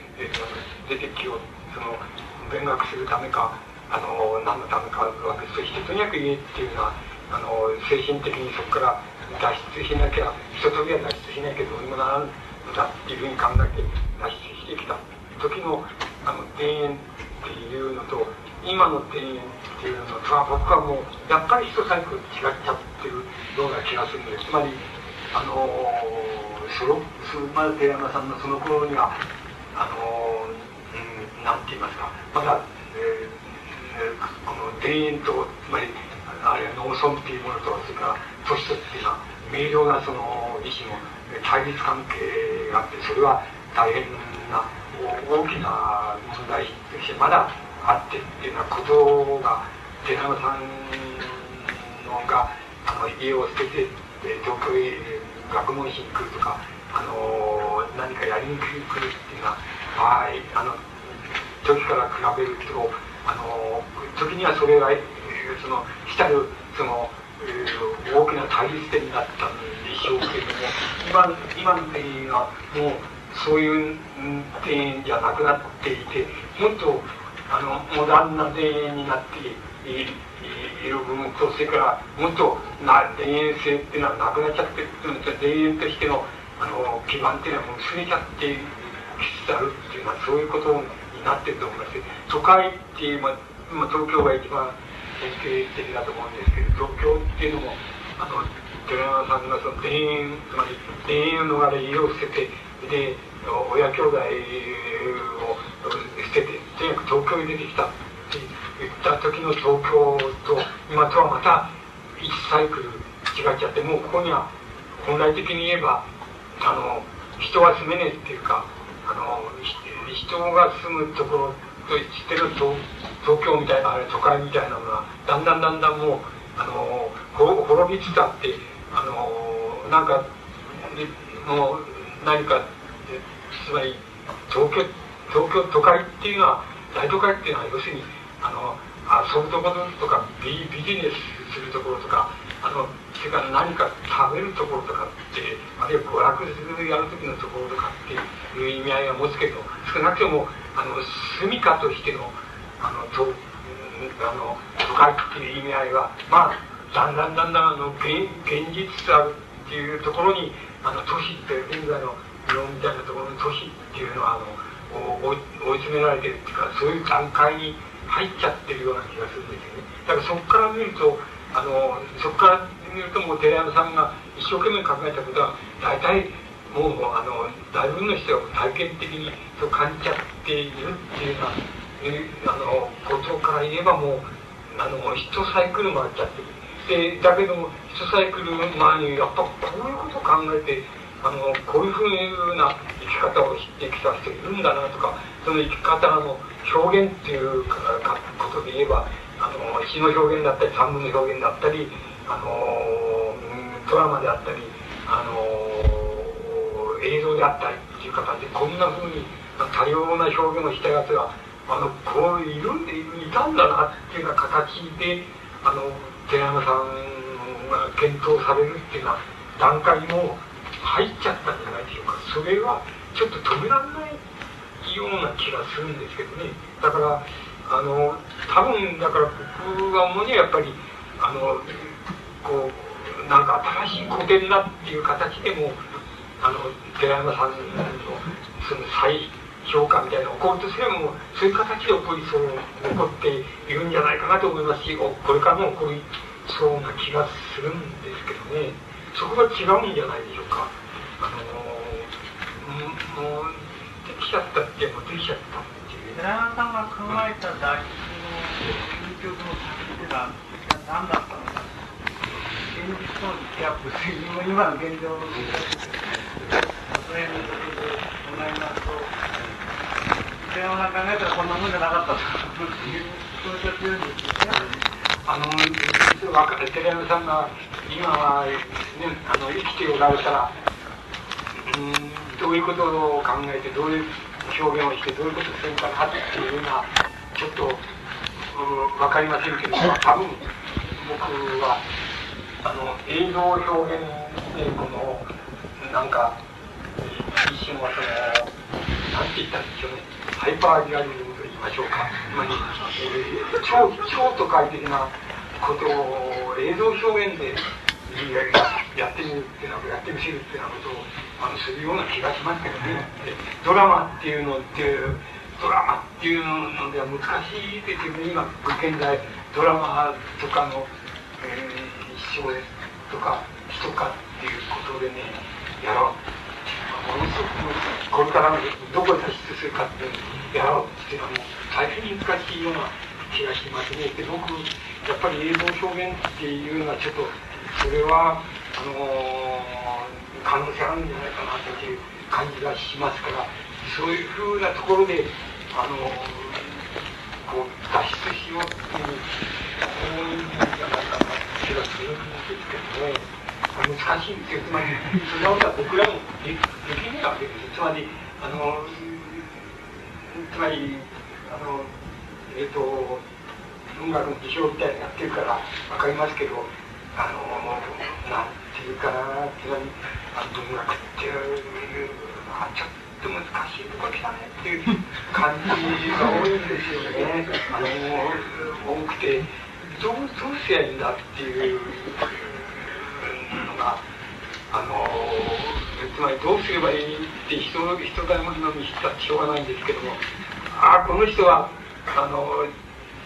出てきようその勉学するためかあの何のためかは別としてとにかく家っていうのはあの精神的にそこから脱出しなきゃ一通りは脱出しなきゃどうにもならんのだっていうふうに考えて脱出してきた。時のあの田園っていうのと今の田園っていうのとは僕はもうやっぱり一サイクル違っちゃってるような気がするんでつまりあのそのまだ寺山さんのその頃にはあの、うん、なんて言いますか。まだ、えー、この田園とつまりあるいは農村っていうものとそれから都市とっていうのは明瞭なその意思の対立関係があってそれは大変な大きな問題としてまだあってっていうようなことが寺山さんのがあの家を捨てて東京へ学問しに来るとかあの何かやりに来るっていうのは場合あの時から比べるとあの時にはそれがその来たるその、えー、大きな対立点になったんでしょうけれども今今の点はもうそういう点じゃなくなっていてもっとあのモダンな田園になっている部分とそれからもっとな田園性っていうのはなくなっちゃって田園としてのあの基盤っていうのはもう薄れちゃってきつつあるっていうのはそういうことになってると思います都会っていう、まあ、東京が一番典型的だと思うんですけど東京っていうのもあの寺山さんがその田園つまり田園の逃れ家を捨ててで親兄弟を捨ててとにかく東京に出てきたって言った時の東京と今とはまた1サイクル違っちゃってもうここには本来的に言えばあの人は住めねえっていうかあの人が住むところとしてる東東京みたいなあれ都会みたいなのがだんだんだんだんもうあの滅びつつあってあのなんかもう何かつまり東京東京都会っていうのは大都会っていうのは要するにあの遊ぶところとかビビジネスするところとかあのそれから何か食べるところとかってあるいは娯楽するやる時のところとかっていう意味合いは持つけど少なくともあの住みかとしてのあのとあの都会っていう意味合いはまあだんだんだんだんあの現現実さっていうところにあの都市って現在の日本みたいなところの都市っていうのはあの追い詰められてるっていうかそういう段階に入っちゃってるような気がするんですよねだからそこから見るとあのそこから見るともう寺山さんが一生懸命考えたことは大体もうあの大部分の人は体験的にそう感じちゃっているっていうようなあのことから言えばもうあの一サイクル回っちゃってるでだけども一サイクル前にやっぱこういうことを考えてあのこういうふうな生き方をしてきた人いるんだなとかその生き方の表現っていうことで言えばあの詩の表現だったり散文の表現だったりあのドラマであったりあの映像であったりっていう形でこんなふうに多様な表現をしたやつがあのこういるんでいたんだなっていうような形であの寺山さんが検討されるっていうような段階も入っちゃったんじゃないでしょうかそれはちょっと止められないような気がするんですけどねだからあの多分だから僕が思うにはやっぱりあのこうなんか新しい古典だっていう形でもあの寺山さんのその再評価みたいな起こるとすればもうそういう形で起こりそう起こっているんじゃないかなと思いますしこれからも起こりそうな気がするんですけどねそこが違うんじゃないでしょうか。あのもうできちゃったってもうできちゃった。寺山さんが考えた大吉の究極の先っていうのは何だったのか現実とのギャップ今の現状のそれに考えますと寺山さん考えたらこんなもんじゃなかったというそういった強いんですよね。あの寺山さんが今は、ね、あの生きておられたらうんどういうことを考えてどういう表現をしてどういうことするかなっていうのはちょっと、うん、分かりませんけど多分僕はあの映像表現でこのなんか一瞬はそのなんて言ったんでしょうねハイパーリアリズムと言いましょうかつまり、えー、超超都会的なことを映像表現でやってみるっていうのはやってみせるっていうようなことをあのするような気がしますけどねドラマっていうのってドラマっていうのでは難しいですよね今現在ドラマとかの、えー、一生とか人かっていうことでねやろうものすごくこれからどこへ脱出するかってやろうっていうのはもう大変難しいような気がしますねで僕やっぱり映像表現っていうのはちょっとそれはあのー、可能性あるんじゃないかなという感じがしますからそういうふうなところであのー、こう脱出しようっていうそういうんじゃないかな気がするんですけどね難しいんですよつまりそんなことは僕らもでできないわけです。つまりあのつまりあのえっ、ー、と音楽の事象みたいなのやってるから分かりますけどあのなんていうかなつまり文学っていうのはちょっと難しいとこ来たねっていう感じが多いんですよねあの多くてどうどうすりゃいいんだっていうのがあのつまりどうすればいいって人人がのにしたってしょうがないんですけどもああこの人はあの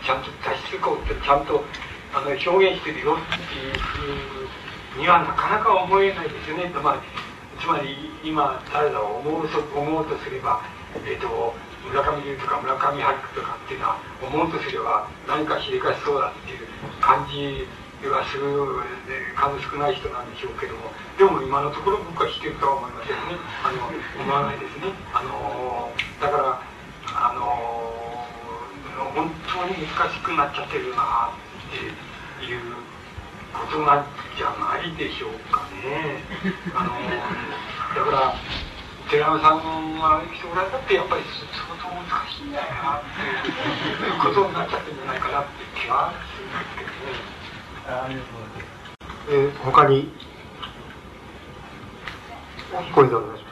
ちゃんと脱出行ってちゃんとあの表現してるよっていうふうにはなかなか思えないですよね。まあ、つまり今誰だを思うと思うとすれば、えーと、村上龍とか村上春樹とかっていうのは思うとすれば何かしでかしそうだっていう感じはする数少ない人なんでしょうけども。でも今のところ僕はしてるとは思いませんね。あの思わないですね。あのだからあの本当に難しくなっちゃってるなっていうことなんじゃないでしょうかねあのだから寺山さんは将来だってやっぱり相当難しいんだよなっていうことになっちゃってるんじゃないかなって気はするんですけどね。えー、他に、大きい声でお願いします。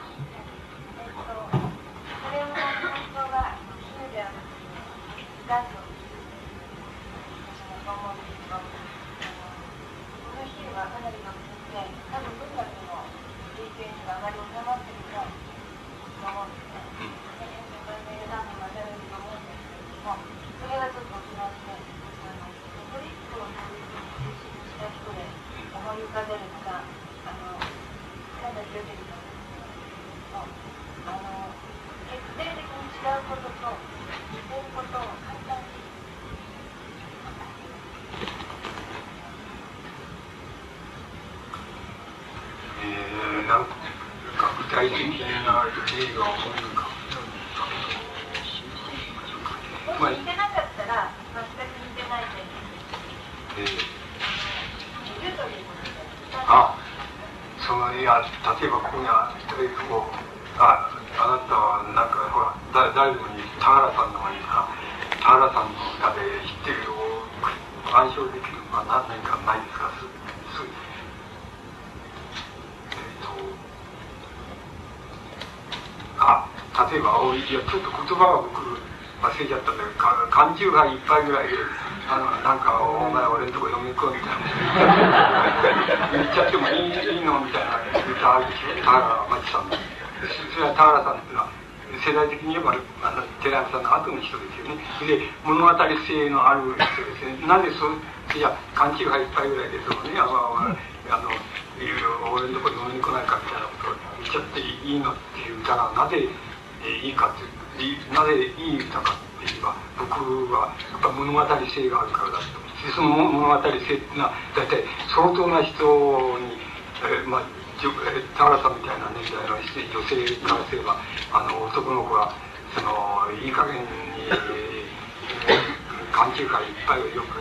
中杯一杯ぐらいで、あの、なんか、お前俺んとこ読み込みたいな。言っちゃってもいいいいのみたいな言った田原町さん。それは田原さんっていうのは、世代的に言えば、あの、寺山さんの後の人ですよね。で、物語性のある人ですね。なぜそう、いや、勘違い一杯ぐらいで、そのね、あの、あの、いろいろ俺のとこ読みに来ないかみたいなことを言っちゃっていいのっていう歌がなぜいいかっていう、なぜいい歌かって言えば、僕はやっぱ物語性があるからだとでその物語性っていうのは大体相当な人に、えー、まあ田原さんみたいな年代の女性からすればあの男の子がそのいい加減に、勘違いいっぱいよく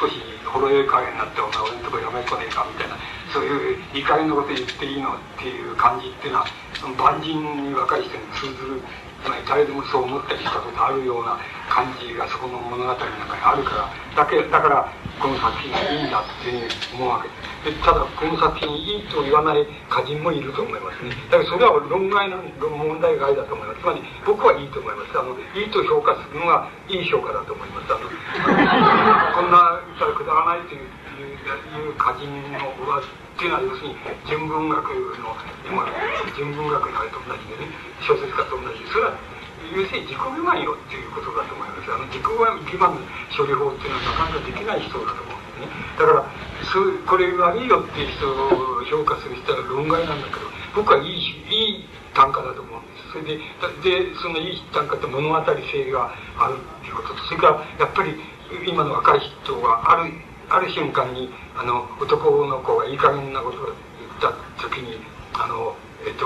少しほろ酔い加減になって「お前俺のとこやめこねえか」みたいなそういう怒りのこと言っていいのっていう感じっていうのは万人に若い人に通ずるつまり誰でもそう思ったりしたことあるような感じがそこの物語の中にあるからだけだからこの作品がいいんだっていうふうに思うわけ。でただこの作品いいと言わない歌人もいると思いますね。だからそれは論外な問題外だと思います。つまり僕はいいと思います。あのいいと評価するのがいい評価だと思います。あの [LAUGHS] こんな歌くだらないといういう歌人の上っていうのは要するに純文学の今純文学のあれと同じでね小説家と同じそれは要するに自己欺瞞よっていうことだと思います。あの自己欺瞞処理法っていうのはなかなかできない人だと思うんですね。だからそうこれ悪いよっていう人を評価する人は論外なんだけど僕はいいいい短歌だと思うんです。それででそのいい短歌って物語性があるっていうこととそれからやっぱり今の若い人があるある瞬間にあの男の子がいい加減なことを言った時にあのえっと、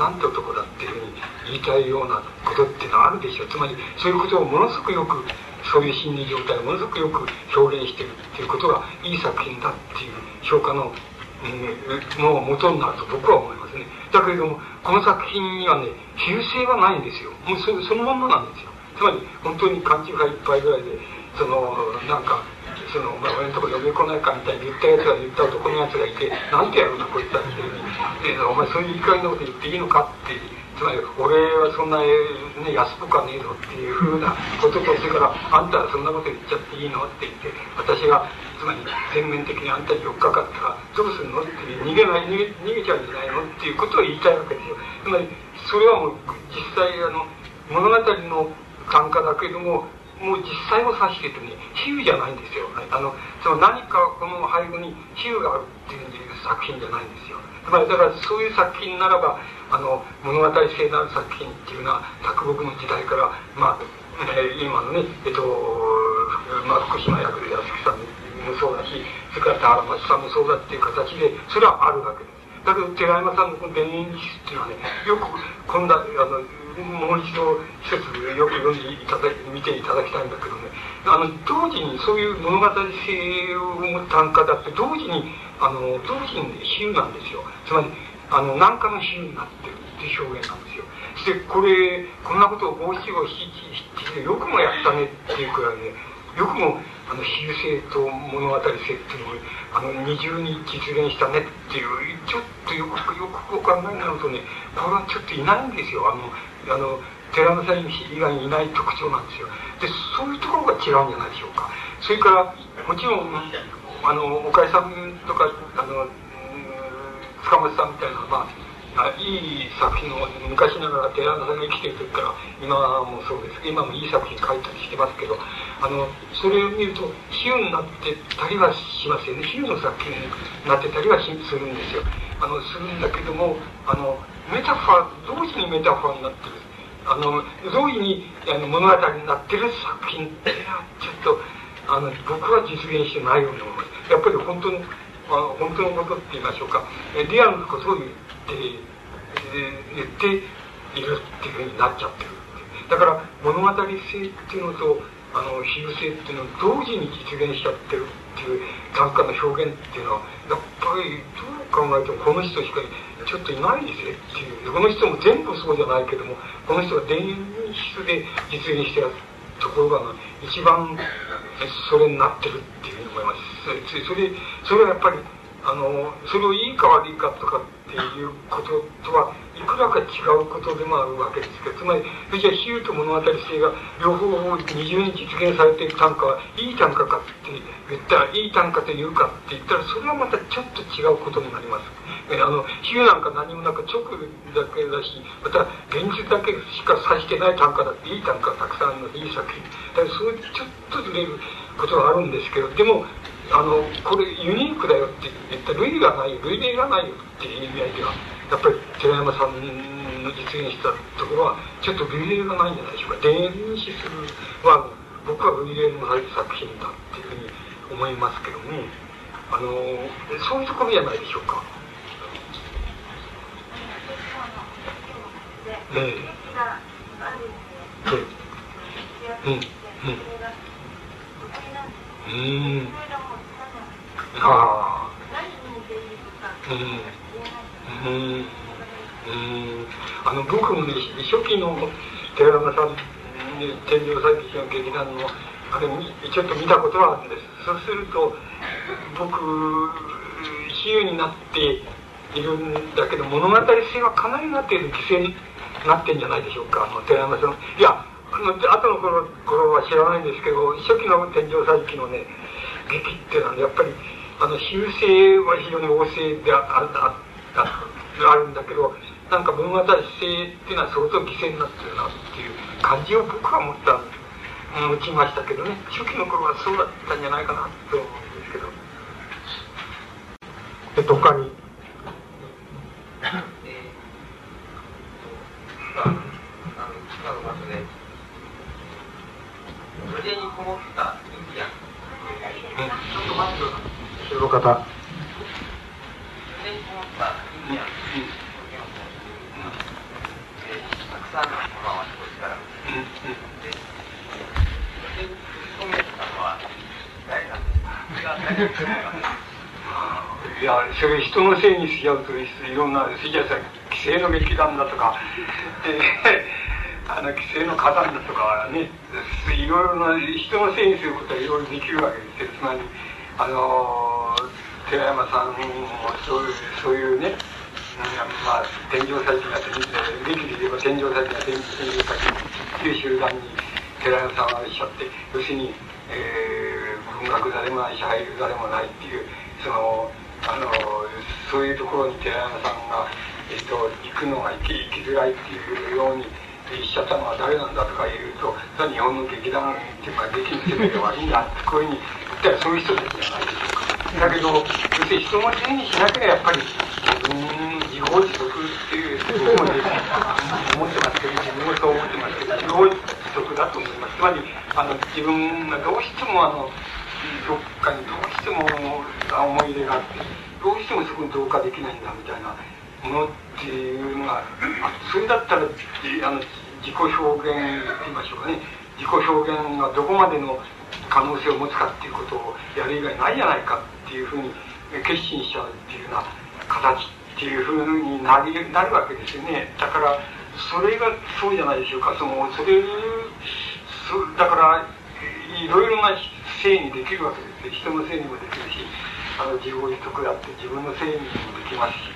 なんて男だっていうふうに言いたいようなことっていうのはあるでしょう。つまりそういうことをものすごくよくそういう心理状態をものすごくよく表現してるっていうことがいい作品だっていう評価の、うん、の元になると僕は思いますね。だけれどもこの作品にはね比喩性はないんですよ。もうそそのまんまなんですよ。つまり本当に勘違いいっぱいぐらいでそのなんかその、まあ、俺のとこ呼び来ないかみたいに言ったやつが言った男のやつがいて、なんてやるんだこいつだっていうふうに、お前そういういい加減なこと言っていいのかって、つまり俺はそんな、ね、安っぽくはねえぞっていうふうなことと、それからあんたはそんなこと言っちゃっていいの？って言って、私が、つまり全面的にあんたに寄っかかったらどうするの？って逃げない逃げ逃げちゃうんじゃないの？っていうことを言いたいわけですよ。つまりそれはもう実際あの物語の単価だけどももう実際を指しててね比喩じゃないんですよ。あのその何かこの背後に比喩があるっていう作品じゃないんですよ。つまりだからそういう作品ならばあの物語性のある作品っていうのは卓木の時代からまあ、えー、今のねえっと、まあ、福島役で安木さんもそうだしそれから田原松さんもそうだっていう形でそれはあるわけです。だけど寺山さんのこの田園記っていうのはねよく今度あのもう一度一つよく読んでいただ見ていただきたいんだけどね。あの同時にそういう物語性を持った短歌だって同時にあの同時に比喩なんですよ。つまりあの何かの比喩になってるっていう表現なんですよ。そしてこれこんなことを五七五七七でよくもやったねっていうくらいで、ね、よくもあの比喩性と物語性っていうのをあの二重に実現したねっていうちょっとよくよくお考えになるとねこれはちょっといないんですよ。あのあの寺田さん以外にいない特徴なんですよ。でそういうところが違うんじゃないでしょうか。それからもちろんあの岡井さんとかあの塚本さんみたいなまあいい作品を昔ながら寺田さんが生きてる時から今もそうです。今もいい作品書いたりしてますけどあのそれを見ると比喩になってたりはしますよね。比喩の作品になってたりはするんですよ。あのするんだけどもあのメタファー同時にメタファーになってるあの同時にあの物語になってる作品っていうのはちょっとあの僕は実現してないように思いますやっぱり本当のあ本当のことって言いましょうか。リアルなことを言って言っているっていう。ふうになっちゃってるだから物語性っていうのとあの比喩性っていうのを同時に実現しちゃってるっていう短歌の表現っていうのはやっぱりどう考えてもこの人しかちょっといないですよっていうこの人も全部そうじゃないけどもこの人が電質で実現してるところが一番それになってるっていうふうに思います。それそれはやっぱりあのそれをいいか悪いかとかっていうこととはいくらか違うことでもあるわけですけどつまりそれじゃあ比喩と物語性が両方二重に実現されている短歌はいい短歌かって言ったらいい短歌というかって言ったらそれはまたちょっと違うことになります。えあの比喩なんか何もなく直だけだしまた現実だけしか指してない短歌だっていい短歌たくさんあるのいい作品だからそういうちょっとずれることがあるんですけどでもあのこれユニークだよって言った類がないよ類例がないよっていう意味合いではやっぱり寺山さんの実現したところはちょっと類例がないんじゃないでしょうか。電子するは僕は類例のない作品だっていうふうに思いますけどねあのそういうところじゃないでしょうか。ええ。うん。うん。うんああ。うんうんうんあの僕もね初期の寺山さん天井祭劇の劇団のあれちょっと見たことはあるんです。そうすると僕比喩になっているんだけど物語性はかなりなっている犠牲になってんじゃないでしょうかあの寺山さんいやあの後の頃頃は知らないんですけど初期の天井祭劇のね劇っていうのは、ね、やっぱりあの修正は非常に旺盛でああああるんだけどなんか文語体性っていうのは相当犠牲になってるなっていう感じを僕は持った持ちましたけどね。初期の頃はそうだったんじゃないかなと思うんですけど。で他に？[COUGHS] 今の場所で腕にこもったインディアン。ちょっと待ってください。後ろ方腕にこもったインディアンたくさん。のものを足と力をで腕に込めたのは誰なん。ですか誰なん。ですかいやそれ人のせいにしちゃうといろん。なそれじゃさ規制の劇団だとか、えーあの規制の火山だとかねいろいろな人のせいにすることはいろいろできるわけですよつまりあの寺山さんもそういうそういうねまあ天井祭地が劇で言えば天井祭地が天井祭地っていう集団に寺山さんはおっしゃって要するに、えー、文学誰もないし俳優誰もないっていうそのあのそういうところに寺山さんが、えっと、行くのが行き行きづらいっていうようにおっしゃったのは誰なんだとか言うと日本の劇団っていうか劇の世界が悪いんだってこういうふうに言ったらそういう人たちじゃないでしょうか。だけど要するに人のせいにしなければやっぱり自分自業自得っていう僕もね思ってますけど自分もそう思ってますけど自業自得だと思います。つまりあの自分がどうしてもあのどっかにどうしてしても思い入れがあってどうしてもそこに同化できないんだみたいなものっていうのがそれだったらあの自己表現と言いましょうかね。自己表現がどこまでの可能性を持つかっていうことをやる以外ないじゃないかっていうふうに決心しちゃうっていうような形っていうふうになりなるわけですよね。だからそれがそうじゃないでしょうか。そのそれそだからいろいろな性にできるわけです人のせいにもできるしあの自業自得だって自分のせいにもできますし。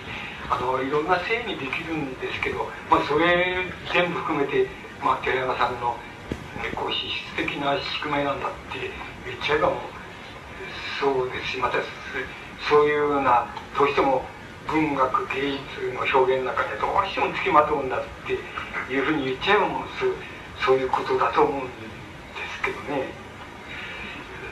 あのいろんなせいにできるんですけど、まあ、それ全部含めて、まあ、寺山さんの、ね、こう資質的な宿命なんだって言っちゃえばもうそうですしまたそういうようなどうしても文学芸術の表現の中でどうしてもつきまとうんだっていうふうに言っちゃえばもうそういうことだと思うんですけどね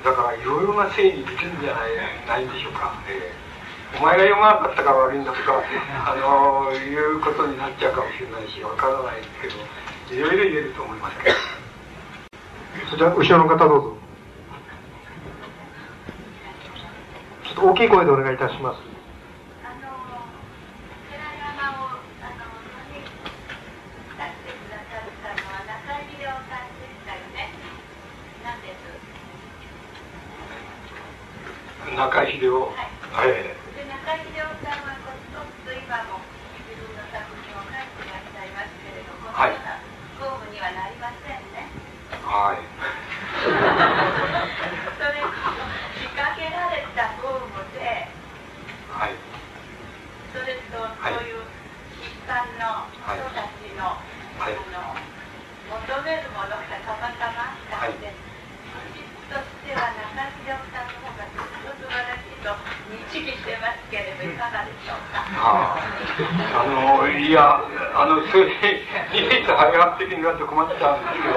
だからいろいろなせいにできるんじゃないないんでしょうか。えーお前が読まなかったから悪いんだとか、あのいうことになっちゃうかもしれないし、わからないですけど、いろいろ言えると思いますけど。そちら、後ろの方どうぞ。ちょっと大きい声でお願いいたします。中井秀夫。はいはい。公務にはなりませんね。はい。それ仕掛けられた公務で、はい。それと、そういう一般の人たちの、はい、あの求めるものがたまたまあったので、はい、としては中秀夫さんの方がずっと素晴らしいと認識してますけれどいかがでしょうか？あのいやあのそれ事実排発的になって困っちゃうんですけど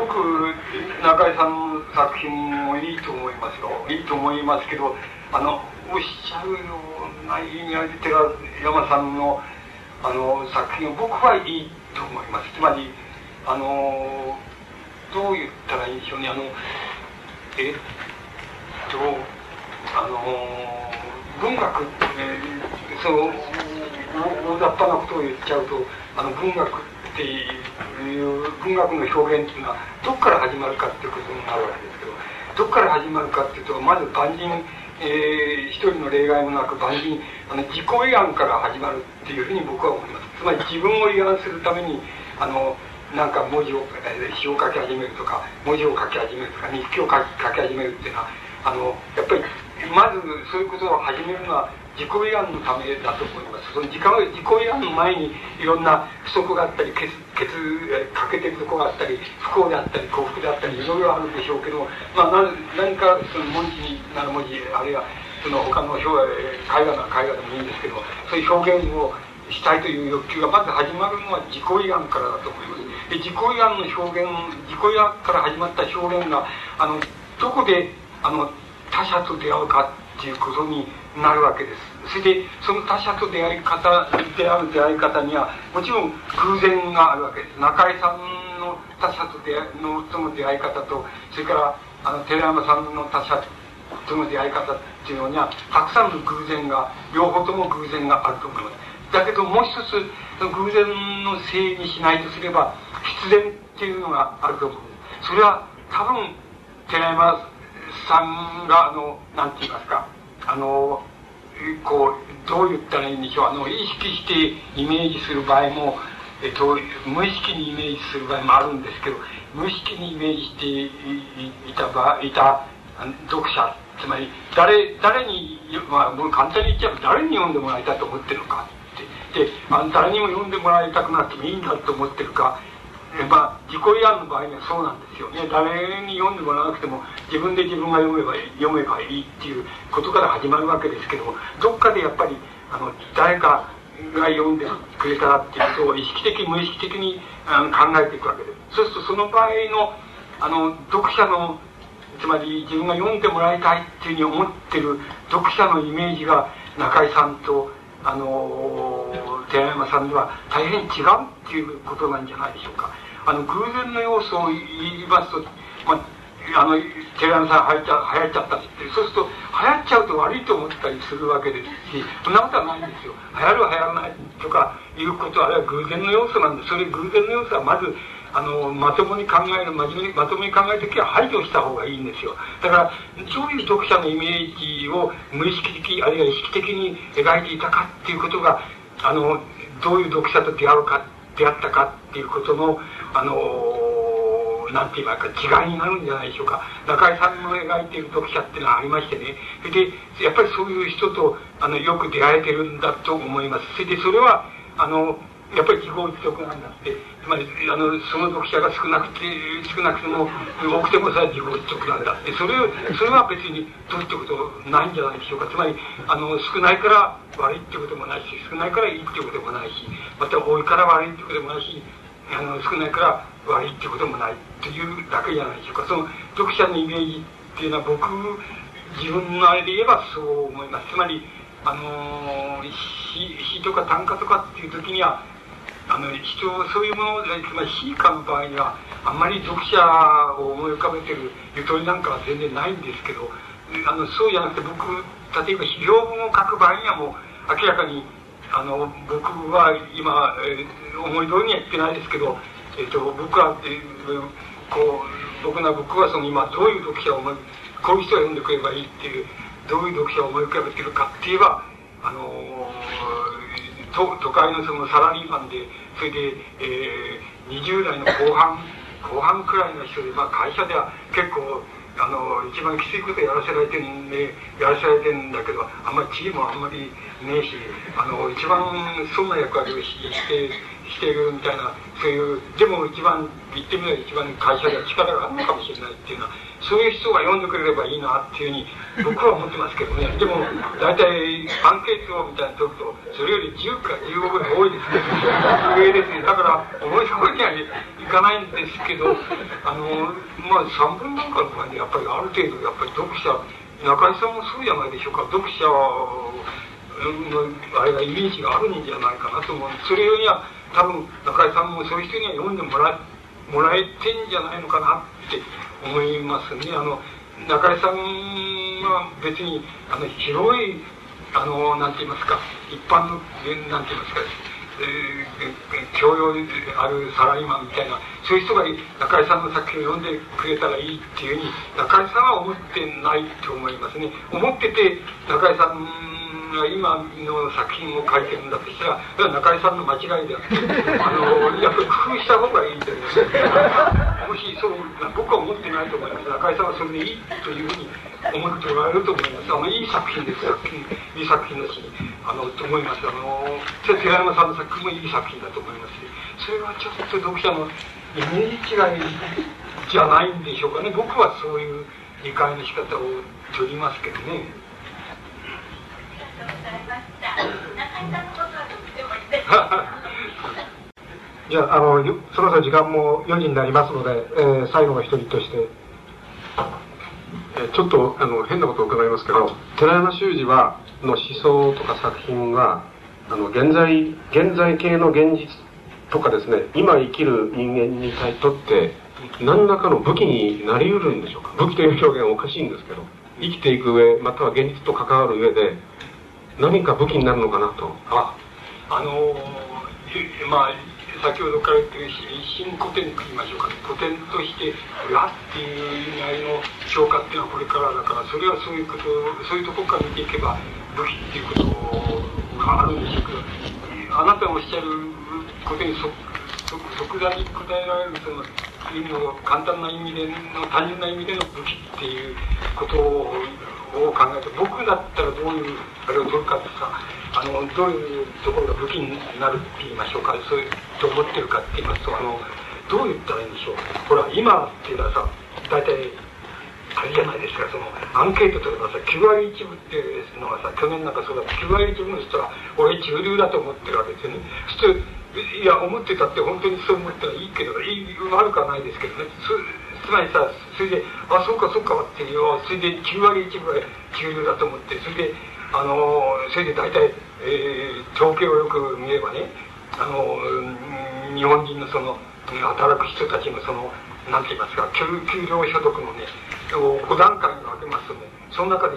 僕中井さんの作品もいいと思いますよ。いいと思いますけどあのおっしゃるような意味合いで寺山さんのあの作品を僕はいいと思います。つまりあのどう言ったらいいんでしょうね。あのえっとあの文学って、ね、その大雑把なことを言っちゃうとあの文学っていう文学の表現っていうのはどこから始まるかっていうことになるわけですけどどこから始まるかっていうとまず万人、えー、一人の例外もなく万人あの自己慰安から始まるっていうふうに僕は思いますつまり自分を慰安するためにあのなんか文字を、えー、詩を書き始めるとか文字を書き始めるとか日記を書き書き始めるっていうのはあのやっぱりまずそういうことを始めるのは自己慰安のためだと思います。その自己自己慰安の前にいろんな不足があったり欠欠欠けてるとこがあったり不幸であったり幸福であったりいろいろあるでしょうけど、まあ、何かその文字になる文字あるいはその他の表絵画なら絵画でもいいんですけどそういう表現をしたいという欲求がまず始まるのは自己慰安からだと思いますで自己慰安の表現自己慰安から始まった表現があのどこであの他者と出会うかっていうことになるわけですそれでその他者と出会い方である出会い方にはもちろん偶然があるわけです中井さんの他者と出会のとの出会い方とそれからあの寺山さんの他者との出会い方っていうのにはたくさんの偶然が両方とも偶然があると思いますだけどもう一つ偶然のせいにしないとすれば必然っていうのがあると思うんです。それは多分寺山さんがあのなんて言いますかあのこうどう言ったらいいんでしょう。あの意識してイメージする場合も、えっと、無意識にイメージする場合もあるんですけど無意識にイメージしていた場いた読者つまり誰誰に、まあ、もう簡単に言っちゃえば誰に読んでもらいたいと思ってるのかって。であ誰にも読んでもらいたくなくてもいいんだと思ってるかまあ自己慰安の場合にはそうなんですよ。ね誰に読んでもらわなくても自分で自分が読めば読めばいいっていうことから始まるわけですけどもどっかでやっぱりあの誰かが読んでくれたらっていうことを意識的無意識的にあの考えていくわけです。そうするとその場合のあの読者のつまり自分が読んでもらいたいっていうふうに思ってる読者のイメージが中井さんとあの寺山さんでは大変違うっていうことなんじゃないでしょうか。あの偶然の要素を言いますと、まあ、あのテレ朝さん流行っちゃ流行っちゃったってそうすると流行っちゃうと悪いと思ったりするわけですしそんなことはないんですよ流行る流行らないとかいうことはあれは偶然の要素なんでそれ偶然の要素はまずあのまともに考える真面目にまともに考える時は排除した方がいいんですよ。だからそういう読者のイメージを無意識的あるいは意識的に描いていたかっていうことがあのどういう読者と出会うか出会ったかっていうことのあのなんて言いますか違いになるんじゃないでしょうか。中井さんの描いている読者っていうのはありましてね。それでやっぱりそういう人とあのよく出会えてるんだと思います。それでそれはあのやっぱり自業自得なんだって。つまりあのその読者が少なくて少なくても多くてもさ自業自得なんだって。それそれは別にどうってことないんじゃないでしょうか。つまりあの少ないから悪いってこともないし少ないからいいってこともないしまた多いから悪いってこともないしあの少ないから悪いってこともないというだけじゃないでしょうか。その読者のイメージっていうのは僕自分のあれで言えばそう思います。つまりあの詩詩とか短歌とかっていう時にはあの人そういうものつまり詩歌の場合にはあんまり読者を思い浮かべてるゆとりなんかは全然ないんですけどあのそうじゃなくて僕例えば批評文を書く場合にはもう明らかにあの僕は今、えー、思い通りには言ってないですけど、えーと、僕は、えー、こう僕な僕はその今どういう読者を思いこういう人が読んでくればいいっていうどういう読者を思い浮かべてるかって言えばあの都都会のそのサラリーマンでそれで、えー、20代の後半後半くらいの人で、まあ、会社では結構あの一番きついことやらせられてんでやらせられてんだけどあんまり地位もあんまりねえしあの一番そんな役割をしてしてるみたいなそういうでも一番言ってみれば一番会社では力があるのかもしれないっていうのはそういう人が読んでくれればいいなっていうふうに僕は思ってますけどね。[LAUGHS] でも大体アンケートみたいな取るとそれより10か15ぐらい多いですね。上ですね。だから思いそうにはいかないんですけどあのまあ3分なんかの場合にやっぱりある程度やっぱり読者中井さんもそうじゃないでしょうか。読者のあれがイメージがあるんじゃないかなと思う。それよりは多分中井さんもそういう人には読んでもらってもらえてんじゃないのかなって思いますね。あの中井さんは別にあの広いあのなんて言いますか一般のなんて言いますかえ、教養あるサラリーマンみたいなそういう人が中井さんの作品を読んでくれたらいいっていうふうに中井さんは思ってないと思いますね。思ってて中井さんが今の作品を書いてるんだとしたらそれは中井さんの間違いであって [LAUGHS] あのやっぱり工夫した方がいいという。もしそう僕は思ってないと思います。中井さんはそれでいいというふうに思っておられると思います。あのいい作品です作品いい作品だしあのと思います。あの寺山さんの作品もいい作品だと思いますし。それはちょっと読者のイメージ違いじゃないんでしょうかね。僕はそういう理解の仕方を取りますけどね [LAUGHS] じゃあ、あの、そろそろ時間も4時になりますので、えー、最後の一人として、ちょっと、あの、変なことを伺いますけど、寺山修司は、の思想とか作品は、あの、現在、現在系の現実とかですね、今生きる人間にとって、何らかの武器になり得るんでしょうか。武器という表現はおかしいんですけど、生きていく上、または現実と関わる上で、何か武器になるのかなと。あ、あのー、まあ、先ほどから言ってる新古典と言いましょうか、古典として裏っていう意味合いの評価っていうのはこれからだからそれはそういうことそういうとこから見ていけば武器っていうことがあるんでしょうけどあなたがおっしゃることに即即座に答えられるその意味の簡単な意味での単純な意味での武器っていうことをを考えて僕だったらどういうあれを取るかってさあのどういうところが武器になるって言いましょうかそういうと思ってるかって言いますとあのどう言ったらいいんでしょうほら今っていうのはさ大体あれじゃないですかそのアンケート取ればさ9割1分っていうのはさ去年なんかそうだ9割1分の人は俺中流だと思ってるわけですよね。そしていや思ってたって本当にそう思ったらいいけどいい悪くはないですけどねつまりさそれであそうかそうかっていうそれで9割1分ぐらい給料だと思ってそれであのそれで大体、えー、統計をよく見ればねあの日本人のその働く人たちのそのなんて言いますか給給料所得のね5段階に分けますとねその中で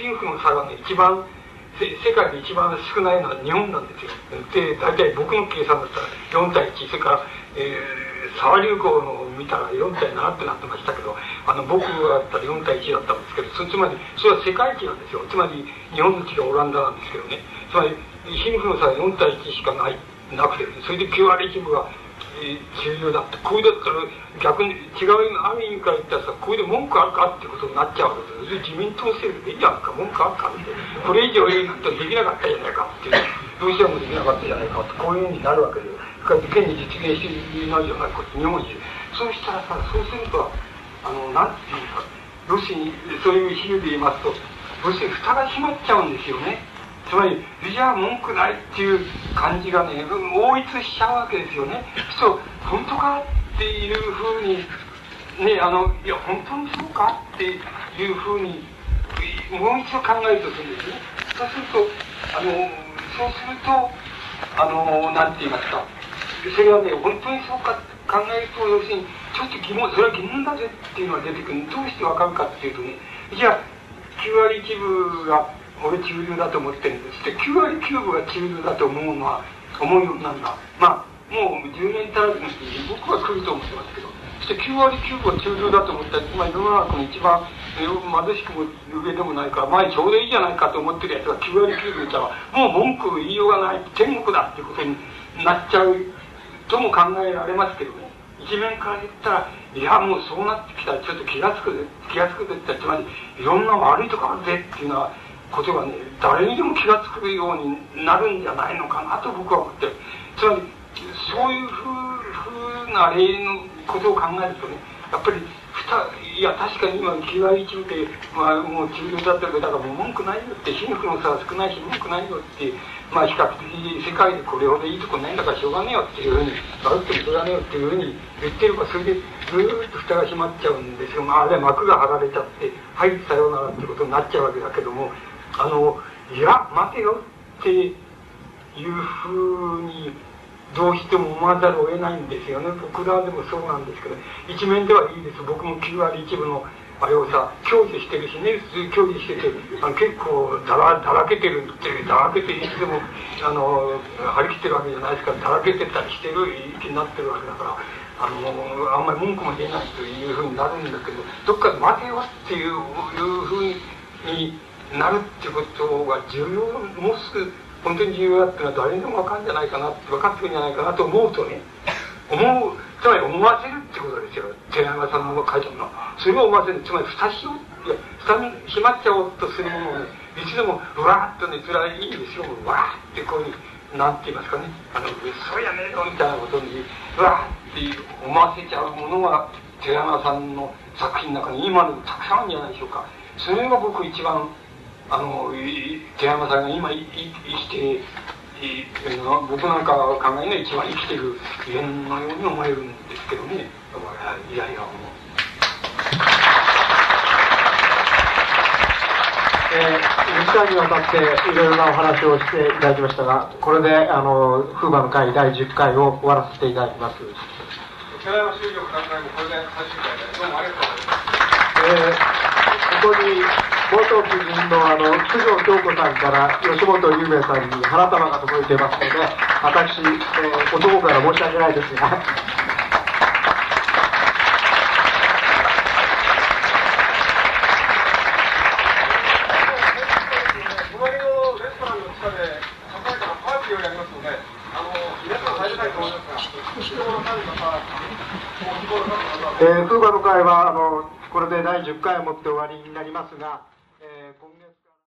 貧富の差がね一番世界で一番少ないのは日本なんですよ。で大体僕の計算だったら4対1それから、えー、沢流行のを見たら4対7ってなってましたけどあの僕だったら4対1だったんですけどそつまりそれは世界一なんですよ。つまり日本の地がオランダなんですけどね。つまり貧富の差は4対1しかないなくてそれで9割1分が重要だってこれだったら逆に違うある意味から言ったらさこれで文句あるかってことになっちゃうわけです自民党政府でいいじゃないか。文句あるかって。これ以上言うとできなかったじゃないかっていう。ロシアもできなかったじゃないかって。こういうふうになるわけです現に実現していないじゃないかって日本人そうしたらさそうするとあのなんていうかロシアにそういう比喩で言いますとロシア蓋が閉まっちゃうんですよね。つまりじゃあ文句ないっていう感じがね応一しちゃうわけですよね。そう本当かっていうふうにねあのいや本当にそうかっていうふうにもう一度考えるとするんですね。そうするとあのそうするとあのなんて言いますかそれはね本当にそうか考えると要するにちょっと疑問それは疑問だぜっていうのが出てくる。どうしてわかるかっていうとねじゃあ9割1分が俺中流だと思ってるんですで9割9分が中流だと思うのは思うようなんだ。まあもう10年足らずに僕は来ると思ってますけど。そして9割9分は中流だと思ったらまり世の中の一番貧しくも上でもないから前ちょうどいいじゃないかと思ってるやつが9割9分いたらもう文句言いようがない天国だっていうことになっちゃうとも考えられますけどね。一面から言ったらいやもうそうなってきたらちょっと気が付くぜ。気が付くぜってつまりいろんな悪いとこあるぜっていうのはことがね誰にでも気が付くようになるんじゃないのかなと僕は思ってつまりそういうふうな例のことを考えるとねやっぱりいや確かに今9割1分で、まあ、もう中流だったけどだからもう文句ないよって貧富の差は少ないし文句ないよってまあ比較的世界でこれほどいいとこないんだからしょうがねえよっていうふうに悪くてしょうがねえよっていうふうに言ってるかそれでずっと蓋が閉まっちゃうんですよ、まあ、あれ幕が張られちゃってはいさようならってことになっちゃうわけだけどもあのいや待てよっていうふうにどうしても思わざるを得ないんですよね。僕らでもそうなんですけど一面ではいいです。僕も9割1分のあれをさ享受してるしね普通享受しててあの結構だらだらけてるってだらけていつでもあの張り切ってるわけじゃないですからだらけてたりしてる気になってるわけだからあのあんまり文句も出ないというふうになるんだけどどっかで待てよっていうふうになるってことが重要もうすぐ本当に重要だっていうのは誰にでも分かるんじゃないかな分かってるんじゃないかなと思うとね思うつまり思わせるってことですよ寺山さんの書いたものそれを思わせるつまり蓋しよういや蓋に閉まっちゃおうとするものをねいつでもうわーっとねつらいいんですよわーってこういうなんて言いますかねあのそうやねえよみたいなことにうわーって思わせちゃうものが寺山さんの作品の中に今でもたくさんあるんじゃないでしょうかそれが僕一番あの寺山さんが今生きて僕なんか考えが一番生きてる縁のように思えるんですけどねいやいやもう。えー、2回にわたっていろいろなお話をしていただきましたが、これで、あの、風馬の会第10回を終わらせていただきます。寺山修了会もこれで最終回で、どうもありがとうございます。えー、ここに、元夫人のあの九条京子さんから吉本有名さんに花束が届いていますので私、えー、男から申し訳ないですが。えー、風馬の会はあのこれで第10回をもって終わりになりますが。